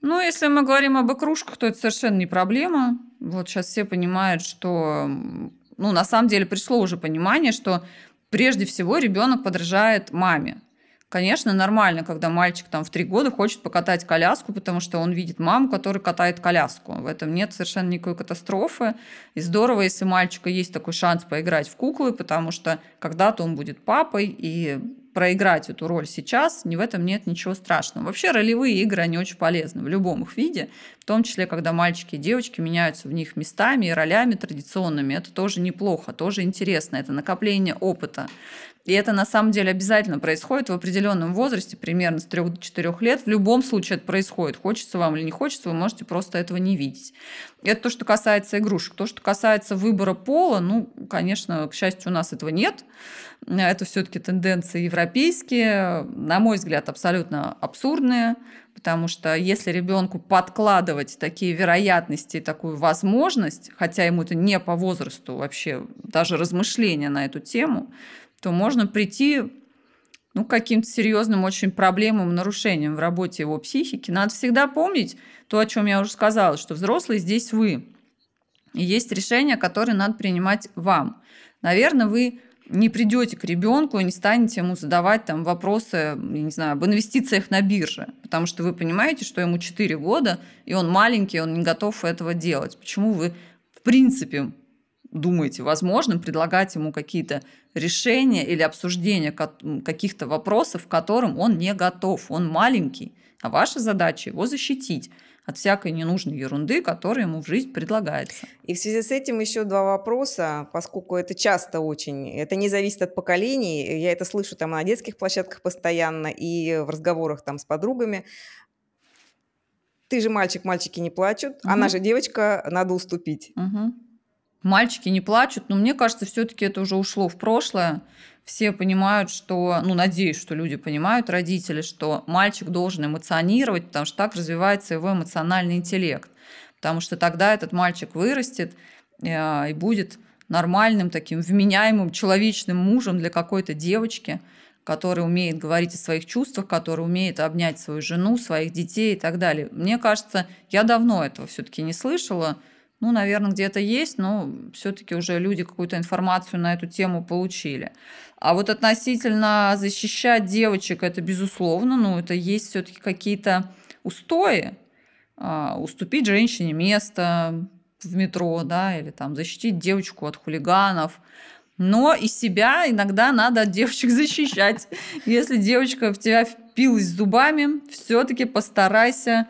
Speaker 2: Ну, если мы говорим об игрушках, то это совершенно не проблема. Вот сейчас все понимают, что, ну, на самом деле пришло уже понимание, что прежде всего ребенок подражает маме. Конечно, нормально, когда мальчик там в три года хочет покатать коляску, потому что он видит маму, которая катает коляску. В этом нет совершенно никакой катастрофы. И здорово, если у мальчика есть такой шанс поиграть в куклы, потому что когда-то он будет папой, и проиграть эту роль сейчас, ни в этом нет ничего страшного. Вообще ролевые игры, они очень полезны в любом их виде, в том числе, когда мальчики и девочки меняются в них местами и ролями традиционными. Это тоже неплохо, тоже интересно. Это накопление опыта. И это на самом деле обязательно происходит в определенном возрасте, примерно с 3 до 4 лет. В любом случае это происходит. Хочется вам или не хочется, вы можете просто этого не видеть. Это то, что касается игрушек. То, что касается выбора пола, ну, конечно, к счастью, у нас этого нет. Это все-таки тенденции европейские, на мой взгляд, абсолютно абсурдные, потому что если ребенку подкладывать такие вероятности, такую возможность, хотя ему это не по возрасту вообще, даже размышления на эту тему, то можно прийти ну, каким-то серьезным очень проблемам, нарушениям в работе его психики. Надо всегда помнить то, о чем я уже сказала, что взрослый здесь вы. И есть решения, которые надо принимать вам. Наверное, вы не придете к ребенку и не станете ему задавать там вопросы, я не знаю, об инвестициях на бирже, потому что вы понимаете, что ему 4 года, и он маленький, он не готов этого делать. Почему вы в принципе думаете возможным предлагать ему какие-то решения или обсуждения каких-то вопросов, к которым он не готов. Он маленький, а ваша задача его защитить от всякой ненужной ерунды, которая ему в жизнь предлагается.
Speaker 1: И в связи с этим еще два вопроса, поскольку это часто очень, это не зависит от поколений, я это слышу там на детских площадках постоянно и в разговорах там с подругами. Ты же мальчик, мальчики не плачут, угу. она же девочка, надо уступить.
Speaker 2: Угу. Мальчики не плачут, но мне кажется, все-таки это уже ушло в прошлое все понимают, что, ну, надеюсь, что люди понимают, родители, что мальчик должен эмоционировать, потому что так развивается его эмоциональный интеллект. Потому что тогда этот мальчик вырастет э, и будет нормальным, таким вменяемым, человечным мужем для какой-то девочки, который умеет говорить о своих чувствах, который умеет обнять свою жену, своих детей и так далее. Мне кажется, я давно этого все-таки не слышала. Ну, наверное, где-то есть, но все-таки уже люди какую-то информацию на эту тему получили. А вот относительно защищать девочек, это безусловно, ну, это есть все-таки какие-то устои. А, уступить женщине место в метро, да, или там защитить девочку от хулиганов. Но и себя иногда надо от девочек защищать. Если девочка в тебя впилась зубами, все-таки постарайся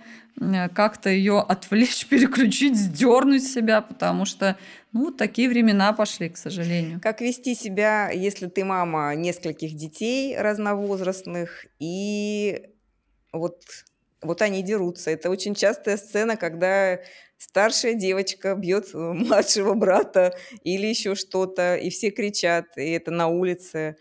Speaker 2: как-то ее отвлечь, переключить, сдернуть себя, потому что ну, такие времена пошли, к сожалению.
Speaker 1: Как вести себя, если ты мама нескольких детей разновозрастных, и вот, вот они дерутся. Это очень частая сцена, когда старшая девочка бьет младшего брата или еще что-то, и все кричат, и это на улице.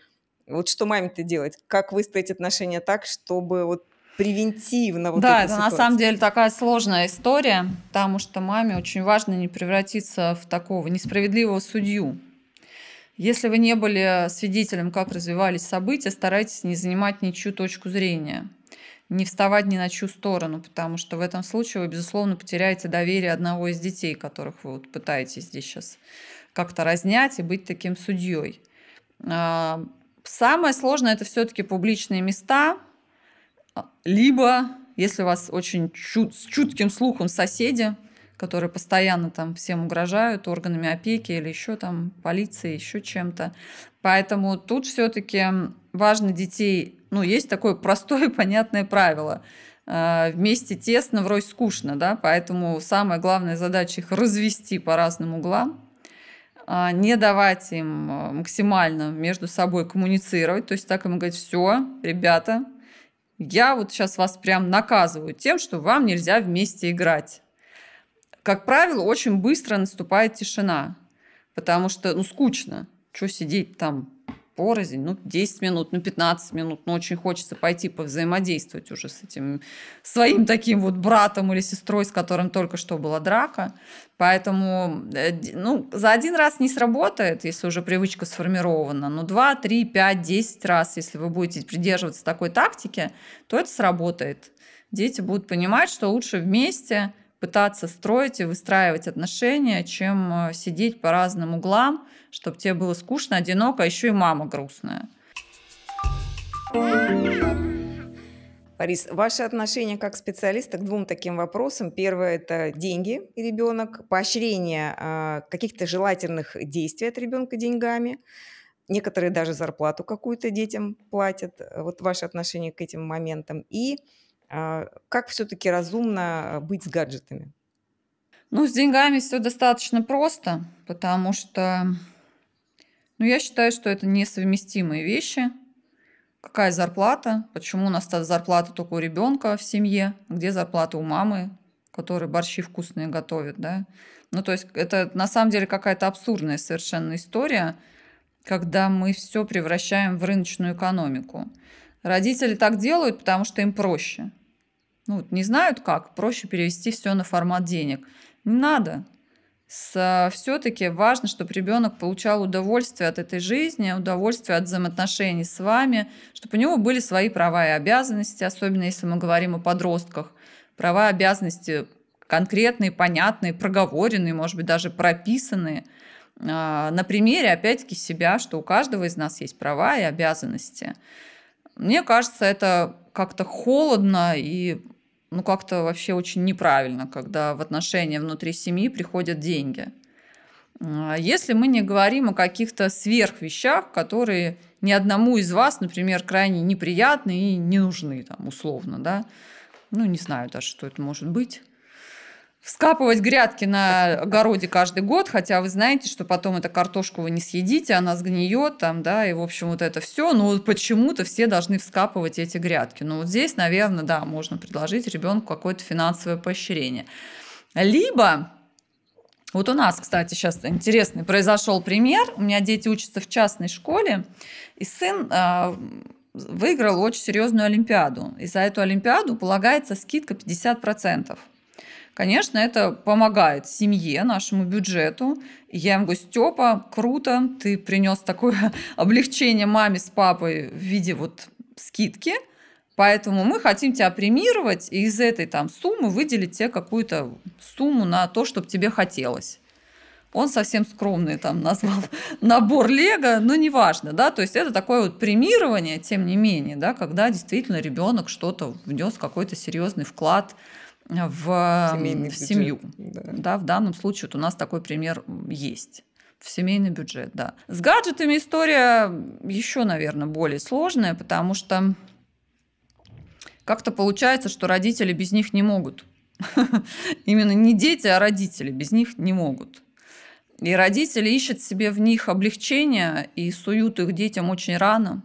Speaker 1: Вот что маме-то делать? Как выстроить отношения так, чтобы вот превентивно. Вот
Speaker 2: да, это ситуация. на самом деле такая сложная история, потому что маме очень важно не превратиться в такого несправедливого судью. Если вы не были свидетелем, как развивались события, старайтесь не занимать ничью точку зрения, не вставать ни на чью сторону, потому что в этом случае вы, безусловно, потеряете доверие одного из детей, которых вы вот пытаетесь здесь сейчас как-то разнять и быть таким судьей. А, самое сложное это все-таки публичные места, либо, если у вас очень чут, с чутким слухом соседи, которые постоянно там всем угрожают органами опеки или еще там полицией, еще чем-то. Поэтому тут все-таки важно детей, ну, есть такое простое понятное правило. Э, вместе тесно, врозь скучно, да, поэтому самая главная задача их развести по разным углам, а, не давать им э, максимально между собой коммуницировать, то есть так им говорить, все, ребята, я вот сейчас вас прям наказываю тем, что вам нельзя вместе играть. Как правило, очень быстро наступает тишина, потому что, ну, скучно. Что сидеть там порознь, ну, 10 минут, ну, 15 минут, но очень хочется пойти повзаимодействовать уже с этим своим таким вот братом или сестрой, с которым только что была драка. Поэтому, э, ну, за один раз не сработает, если уже привычка сформирована, но 2, 3, 5, 10 раз, если вы будете придерживаться такой тактики, то это сработает. Дети будут понимать, что лучше вместе пытаться строить и выстраивать отношения, чем э, сидеть по разным углам, чтобы тебе было скучно, одиноко, а еще и мама грустная.
Speaker 1: Борис, ваше отношение как специалиста к двум таким вопросам. Первое – это деньги и ребенок, поощрение э, каких-то желательных действий от ребенка деньгами. Некоторые даже зарплату какую-то детям платят. Вот ваше отношение к этим моментам. И э, как все-таки разумно быть с гаджетами?
Speaker 2: Ну, с деньгами все достаточно просто, потому что ну, я считаю, что это несовместимые вещи. Какая зарплата? Почему у нас зарплата только у ребенка в семье? Где зарплата у мамы, которая борщи вкусные готовит, да? Ну, то есть это на самом деле какая-то абсурдная совершенно история, когда мы все превращаем в рыночную экономику. Родители так делают, потому что им проще. Ну, вот не знают как, проще перевести все на формат денег. Не надо все-таки важно, чтобы ребенок получал удовольствие от этой жизни, удовольствие от взаимоотношений с вами, чтобы у него были свои права и обязанности, особенно если мы говорим о подростках. Права и обязанности конкретные, понятные, проговоренные, может быть, даже прописанные. А, на примере, опять-таки, себя, что у каждого из нас есть права и обязанности. Мне кажется, это как-то холодно и ну, как-то вообще очень неправильно, когда в отношения внутри семьи приходят деньги. А если мы не говорим о каких-то сверхвещах, которые ни одному из вас, например, крайне неприятны и не нужны, там, условно, да, ну, не знаю даже, что это может быть вскапывать грядки на огороде каждый год, хотя вы знаете, что потом эту картошку вы не съедите, она сгниет там, да, и, в общем, вот это все. Но почему-то все должны вскапывать эти грядки. Ну, вот здесь, наверное, да, можно предложить ребенку какое-то финансовое поощрение. Либо вот у нас, кстати, сейчас интересный произошел пример. У меня дети учатся в частной школе, и сын э, выиграл очень серьезную олимпиаду. И за эту олимпиаду полагается скидка 50%. Конечно, это помогает семье, нашему бюджету. И я им говорю, Степа, круто, ты принес такое облегчение маме с папой в виде вот скидки, поэтому мы хотим тебя премировать и из этой там суммы выделить тебе какую-то сумму на то, чтобы тебе хотелось. Он совсем скромный там назвал набор Лего, но неважно, да, то есть это такое вот премирование, тем не менее, да, когда действительно ребенок что-то внес какой-то серьезный вклад в, Семейный в семью. Да. да, в данном случае вот у нас такой пример есть в семейный бюджет, да. С гаджетами история еще, наверное, более сложная, потому что как-то получается, что родители без них не могут. Именно не дети, а родители без них не могут. И родители ищут себе в них облегчение и суют их детям очень рано.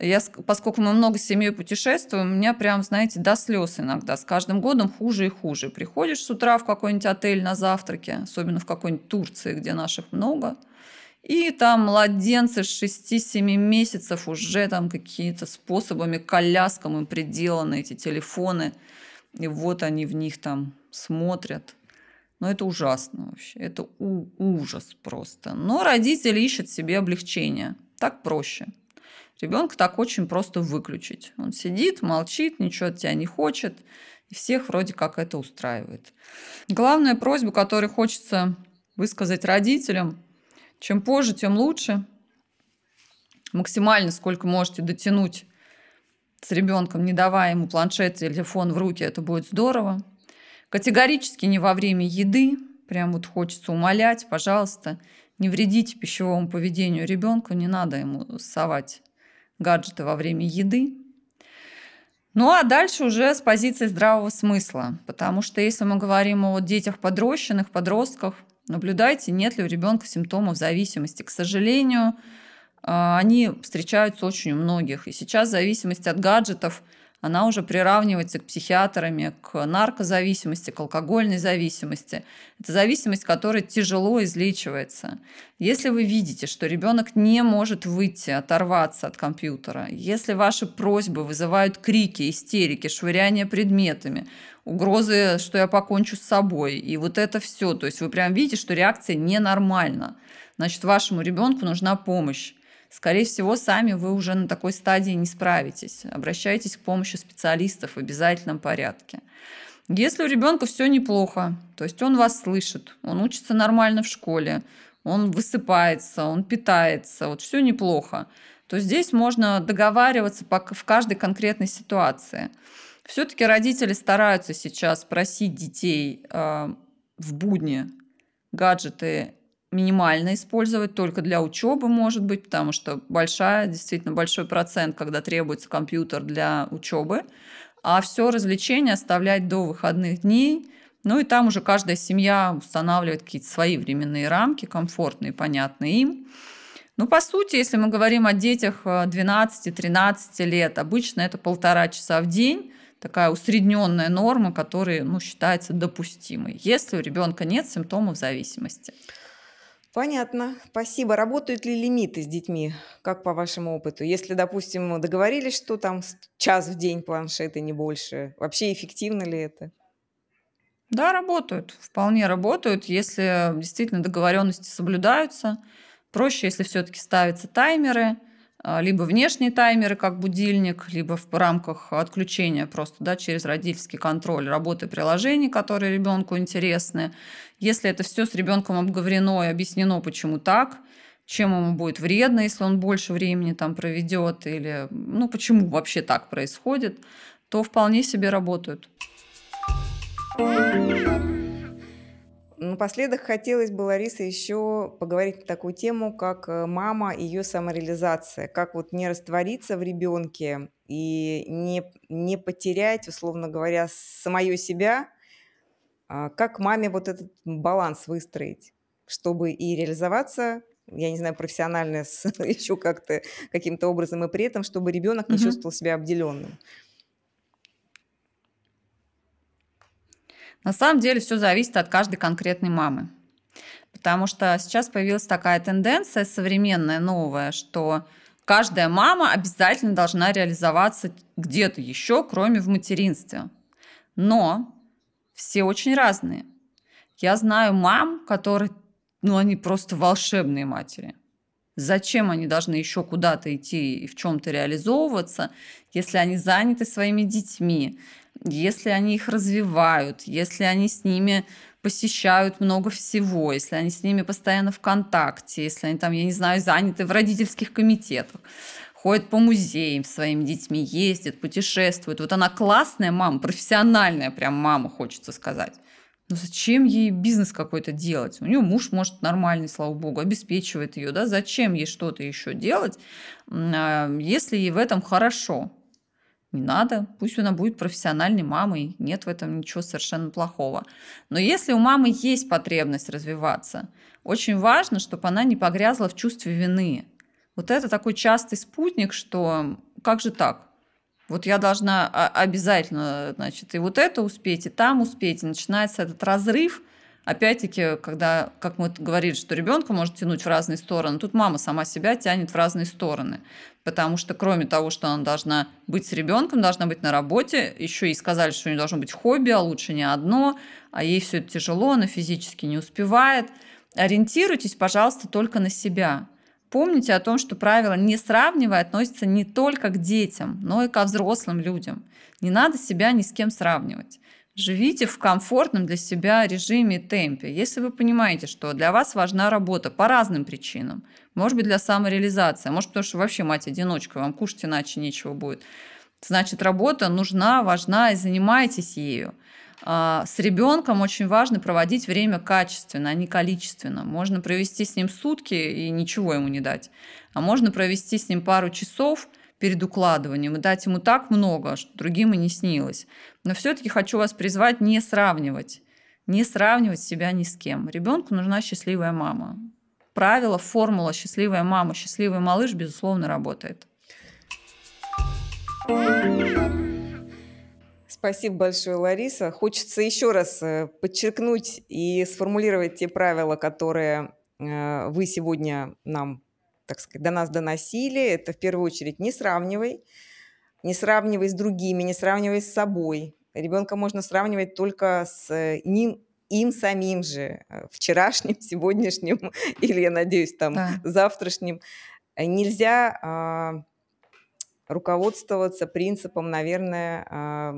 Speaker 2: Я, поскольку мы много с семьей путешествуем, у меня прям, знаете, до слез иногда. С каждым годом хуже и хуже. Приходишь с утра в какой-нибудь отель на завтраке, особенно в какой-нибудь Турции, где наших много, и там младенцы с 6-7 месяцев уже там какие-то способами коляскам им приделаны эти телефоны. И вот они в них там смотрят. Но это ужасно вообще. Это ужас просто. Но родители ищут себе облегчение. Так проще. Ребенка так очень просто выключить. Он сидит, молчит, ничего от тебя не хочет, и всех вроде как это устраивает. Главная просьба, которую хочется высказать родителям, чем позже, тем лучше. Максимально, сколько можете дотянуть с ребенком, не давая ему планшет или телефон в руки, это будет здорово. Категорически не во время еды, прям вот хочется умолять, пожалуйста, не вредите пищевому поведению ребенка, не надо ему совать гаджеты во время еды. Ну а дальше уже с позиции здравого смысла, потому что если мы говорим о детях подрощенных, подростках, наблюдайте, нет ли у ребенка симптомов зависимости. К сожалению, а, они встречаются очень у многих. И сейчас зависимость от гаджетов – она уже приравнивается к психиатрами, к наркозависимости, к алкогольной зависимости. Это зависимость, которая тяжело излечивается. Если вы видите, что ребенок не может выйти, оторваться от компьютера, если ваши просьбы вызывают крики, истерики, швыряние предметами, угрозы, что я покончу с собой, и вот это все, то есть вы прям видите, что реакция ненормальна, значит, вашему ребенку нужна помощь скорее всего, сами вы уже на такой стадии не справитесь. Обращайтесь к помощи специалистов в обязательном порядке. Если у ребенка все неплохо, то есть он вас слышит, он учится нормально в школе, он высыпается, он питается, вот все неплохо, то здесь можно договариваться в каждой конкретной ситуации. Все-таки родители стараются сейчас просить детей э, в будни гаджеты минимально использовать, только для учебы, может быть, потому что большая, действительно большой процент, когда требуется компьютер для учебы, а все развлечения оставлять до выходных дней. Ну и там уже каждая семья устанавливает какие-то свои временные рамки, комфортные, понятные им. Ну, по сути, если мы говорим о детях 12-13 э, лет, обычно это полтора часа в день, такая усредненная норма, которая ну, считается допустимой, если у ребенка нет симптомов зависимости.
Speaker 1: Понятно. Спасибо. Работают ли лимиты с детьми, как по вашему опыту? Если, допустим, договорились, что там час в день планшеты, не больше, вообще эффективно ли это?
Speaker 2: Да, работают. Вполне работают, если действительно договоренности соблюдаются. Проще, если все-таки ставятся таймеры – либо внешние таймеры, как будильник, либо в рамках отключения просто да, через родительский контроль работы приложений, которые ребенку интересны. Если это все с ребенком обговорено и объяснено, почему так, чем ему будет вредно, если он больше времени там проведет, или ну, почему вообще так происходит, то вполне себе работают.
Speaker 1: Напоследок хотелось бы, Лариса, еще поговорить на такую тему, как э, мама и ее самореализация. Как вот не раствориться в ребенке и не, не потерять, условно говоря, самое себя, а как маме вот этот баланс выстроить, чтобы и реализоваться, я не знаю, профессионально еще как-то каким-то образом, и при этом, чтобы ребенок не чувствовал себя обделенным.
Speaker 2: На самом деле все зависит от каждой конкретной мамы. Потому что сейчас появилась такая тенденция современная, новая, что каждая мама обязательно должна реализоваться где-то еще, кроме в материнстве. Но все очень разные. Я знаю мам, которые, ну, они просто волшебные матери. Зачем они должны еще куда-то идти и в чем-то реализовываться, если они заняты своими детьми, если они их развивают, если они с ними посещают много всего, если они с ними постоянно в контакте, если они там, я не знаю, заняты в родительских комитетах, ходят по музеям своими детьми, ездят, путешествуют. Вот она классная мама, профессиональная прям мама, хочется сказать. Но зачем ей бизнес какой-то делать? У нее муж, может, нормальный, слава богу, обеспечивает ее, да? Зачем ей что-то еще делать, а, если ей в этом хорошо? Не надо, пусть она будет профессиональной мамой, нет в этом ничего совершенно плохого. Но если у мамы есть потребность развиваться, очень важно, чтобы она не погрязла в чувстве вины. Вот это такой частый спутник, что как же так? Вот я должна обязательно, значит, и вот это успеть, и там успеть. И начинается этот разрыв – Опять-таки, когда, как мы говорили, что ребенка может тянуть в разные стороны, тут мама сама себя тянет в разные стороны. Потому что кроме того, что она должна быть с ребенком, должна быть на работе, еще и сказали, что у нее должно быть хобби, а лучше не одно, а ей все это тяжело, она физически не успевает. Ориентируйтесь, пожалуйста, только на себя. Помните о том, что правило «не сравнивай» относится не только к детям, но и ко взрослым людям. Не надо себя ни с кем сравнивать. Живите в комфортном для себя режиме и темпе. Если вы понимаете, что для вас важна работа по разным причинам, может быть, для самореализации, а может, потому что вообще мать-одиночка, вам кушать иначе нечего будет, значит, работа нужна, важна, и занимайтесь ею. А, с ребенком очень важно проводить время качественно, а не количественно. Можно провести с ним сутки и ничего ему не дать. А можно провести с ним пару часов – перед укладыванием и дать ему так много, что другим и не снилось. Но все-таки хочу вас призвать не сравнивать, не сравнивать себя ни с кем. Ребенку нужна счастливая мама. Правило, формула «счастливая мама, счастливый малыш» безусловно работает.
Speaker 1: Спасибо большое, Лариса. Хочется еще раз э, подчеркнуть и сформулировать те правила, которые э, вы сегодня нам так сказать, до нас доносили, это в первую очередь не сравнивай, не сравнивай с другими, не сравнивай с собой. Ребенка можно сравнивать только с э, ним, им самим же, э, вчерашним, сегодняшним или, я надеюсь, там, да. завтрашним. Нельзя а, руководствоваться принципом, наверное, а,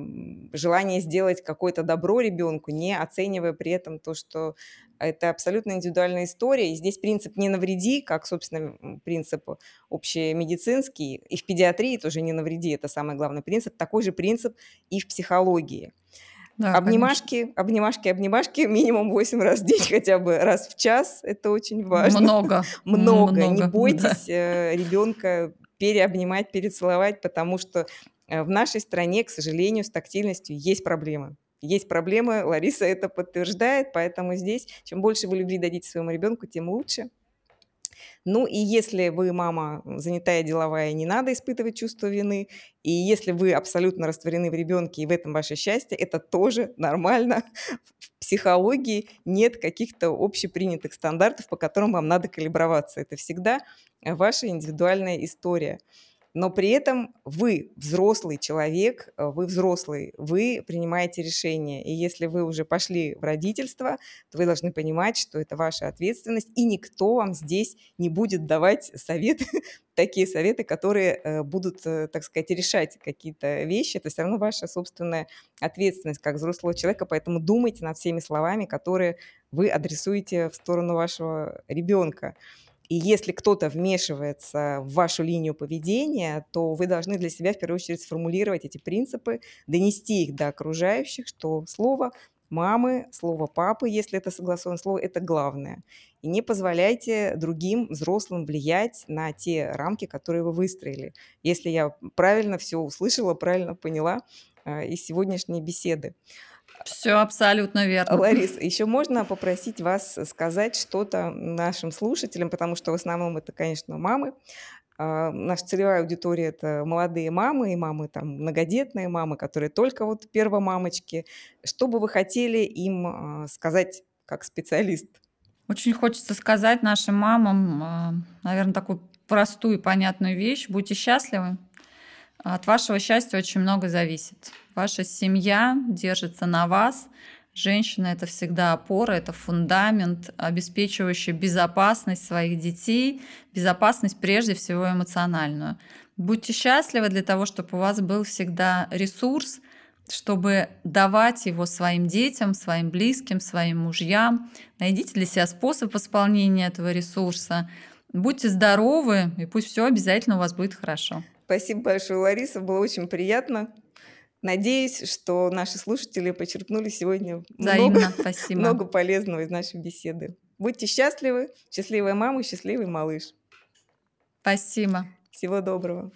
Speaker 1: желания сделать какое-то добро ребенку, не оценивая при этом то, что это абсолютно индивидуальная история. И здесь принцип «не навреди», как, собственно, принцип общемедицинский, и в педиатрии тоже «не навреди» – это самый главный принцип. Такой же принцип и в психологии. Да, обнимашки, конечно. обнимашки, обнимашки минимум 8 раз в день, хотя бы раз в час. Это очень важно.
Speaker 2: Много.
Speaker 1: Много. Много. Не бойтесь да. Э, ребенка переобнимать, перецеловать, потому что э, в нашей стране, к сожалению, с тактильностью есть проблемы. Есть проблемы, Лариса это подтверждает, поэтому здесь чем больше вы любви дадите своему ребенку, тем лучше. Ну и если вы мама занятая, деловая, не надо испытывать чувство вины. И если вы абсолютно растворены в ребенке, и в этом ваше счастье, это тоже нормально. В психологии нет каких-то общепринятых стандартов, по которым вам надо калиброваться. Это всегда ваша индивидуальная история но при этом вы взрослый человек, э, вы взрослый, вы принимаете решения. И если вы уже пошли в родительство, то вы должны понимать, что это ваша ответственность, и никто вам здесь не будет давать советы, такие советы, которые э, будут, э, так сказать, решать какие-то вещи. Это все равно ваша собственная ответственность как взрослого человека, поэтому думайте над всеми словами, которые вы адресуете в сторону вашего ребенка. И если кто-то вмешивается в вашу линию поведения, то вы должны для себя в первую очередь сформулировать эти принципы, донести их до окружающих, что слово мамы, слово папы, если это согласованное слово, это главное. И не позволяйте другим взрослым влиять на те рамки, которые вы выстроили. Если я правильно все услышала, правильно поняла э, из сегодняшней беседы.
Speaker 2: Все абсолютно верно.
Speaker 1: Ларис, еще можно попросить вас сказать что-то нашим слушателям, потому что в основном это, конечно, мамы. А, наша целевая аудитория – это молодые мамы и мамы, там, многодетные мамы, которые только вот первомамочки. Что бы вы хотели им а, сказать как специалист?
Speaker 2: Очень хочется сказать нашим мамам, а, наверное, такую простую и понятную вещь. Будьте счастливы. От вашего счастья очень много зависит. Ваша семья держится на вас. Женщина – это всегда опора, это фундамент, обеспечивающий безопасность своих детей, безопасность прежде всего эмоциональную. Будьте счастливы для того, чтобы у вас был всегда ресурс, чтобы давать его своим детям, своим близким, своим мужьям. Найдите для себя способ восполнения этого ресурса. Будьте здоровы, и пусть все обязательно у вас будет хорошо.
Speaker 1: Спасибо большое, Лариса. Было очень приятно. Надеюсь, что наши слушатели почерпнули сегодня много, Спасибо. много полезного из нашей беседы. Будьте счастливы. Счастливая мама, счастливый малыш.
Speaker 2: Спасибо.
Speaker 1: Всего доброго.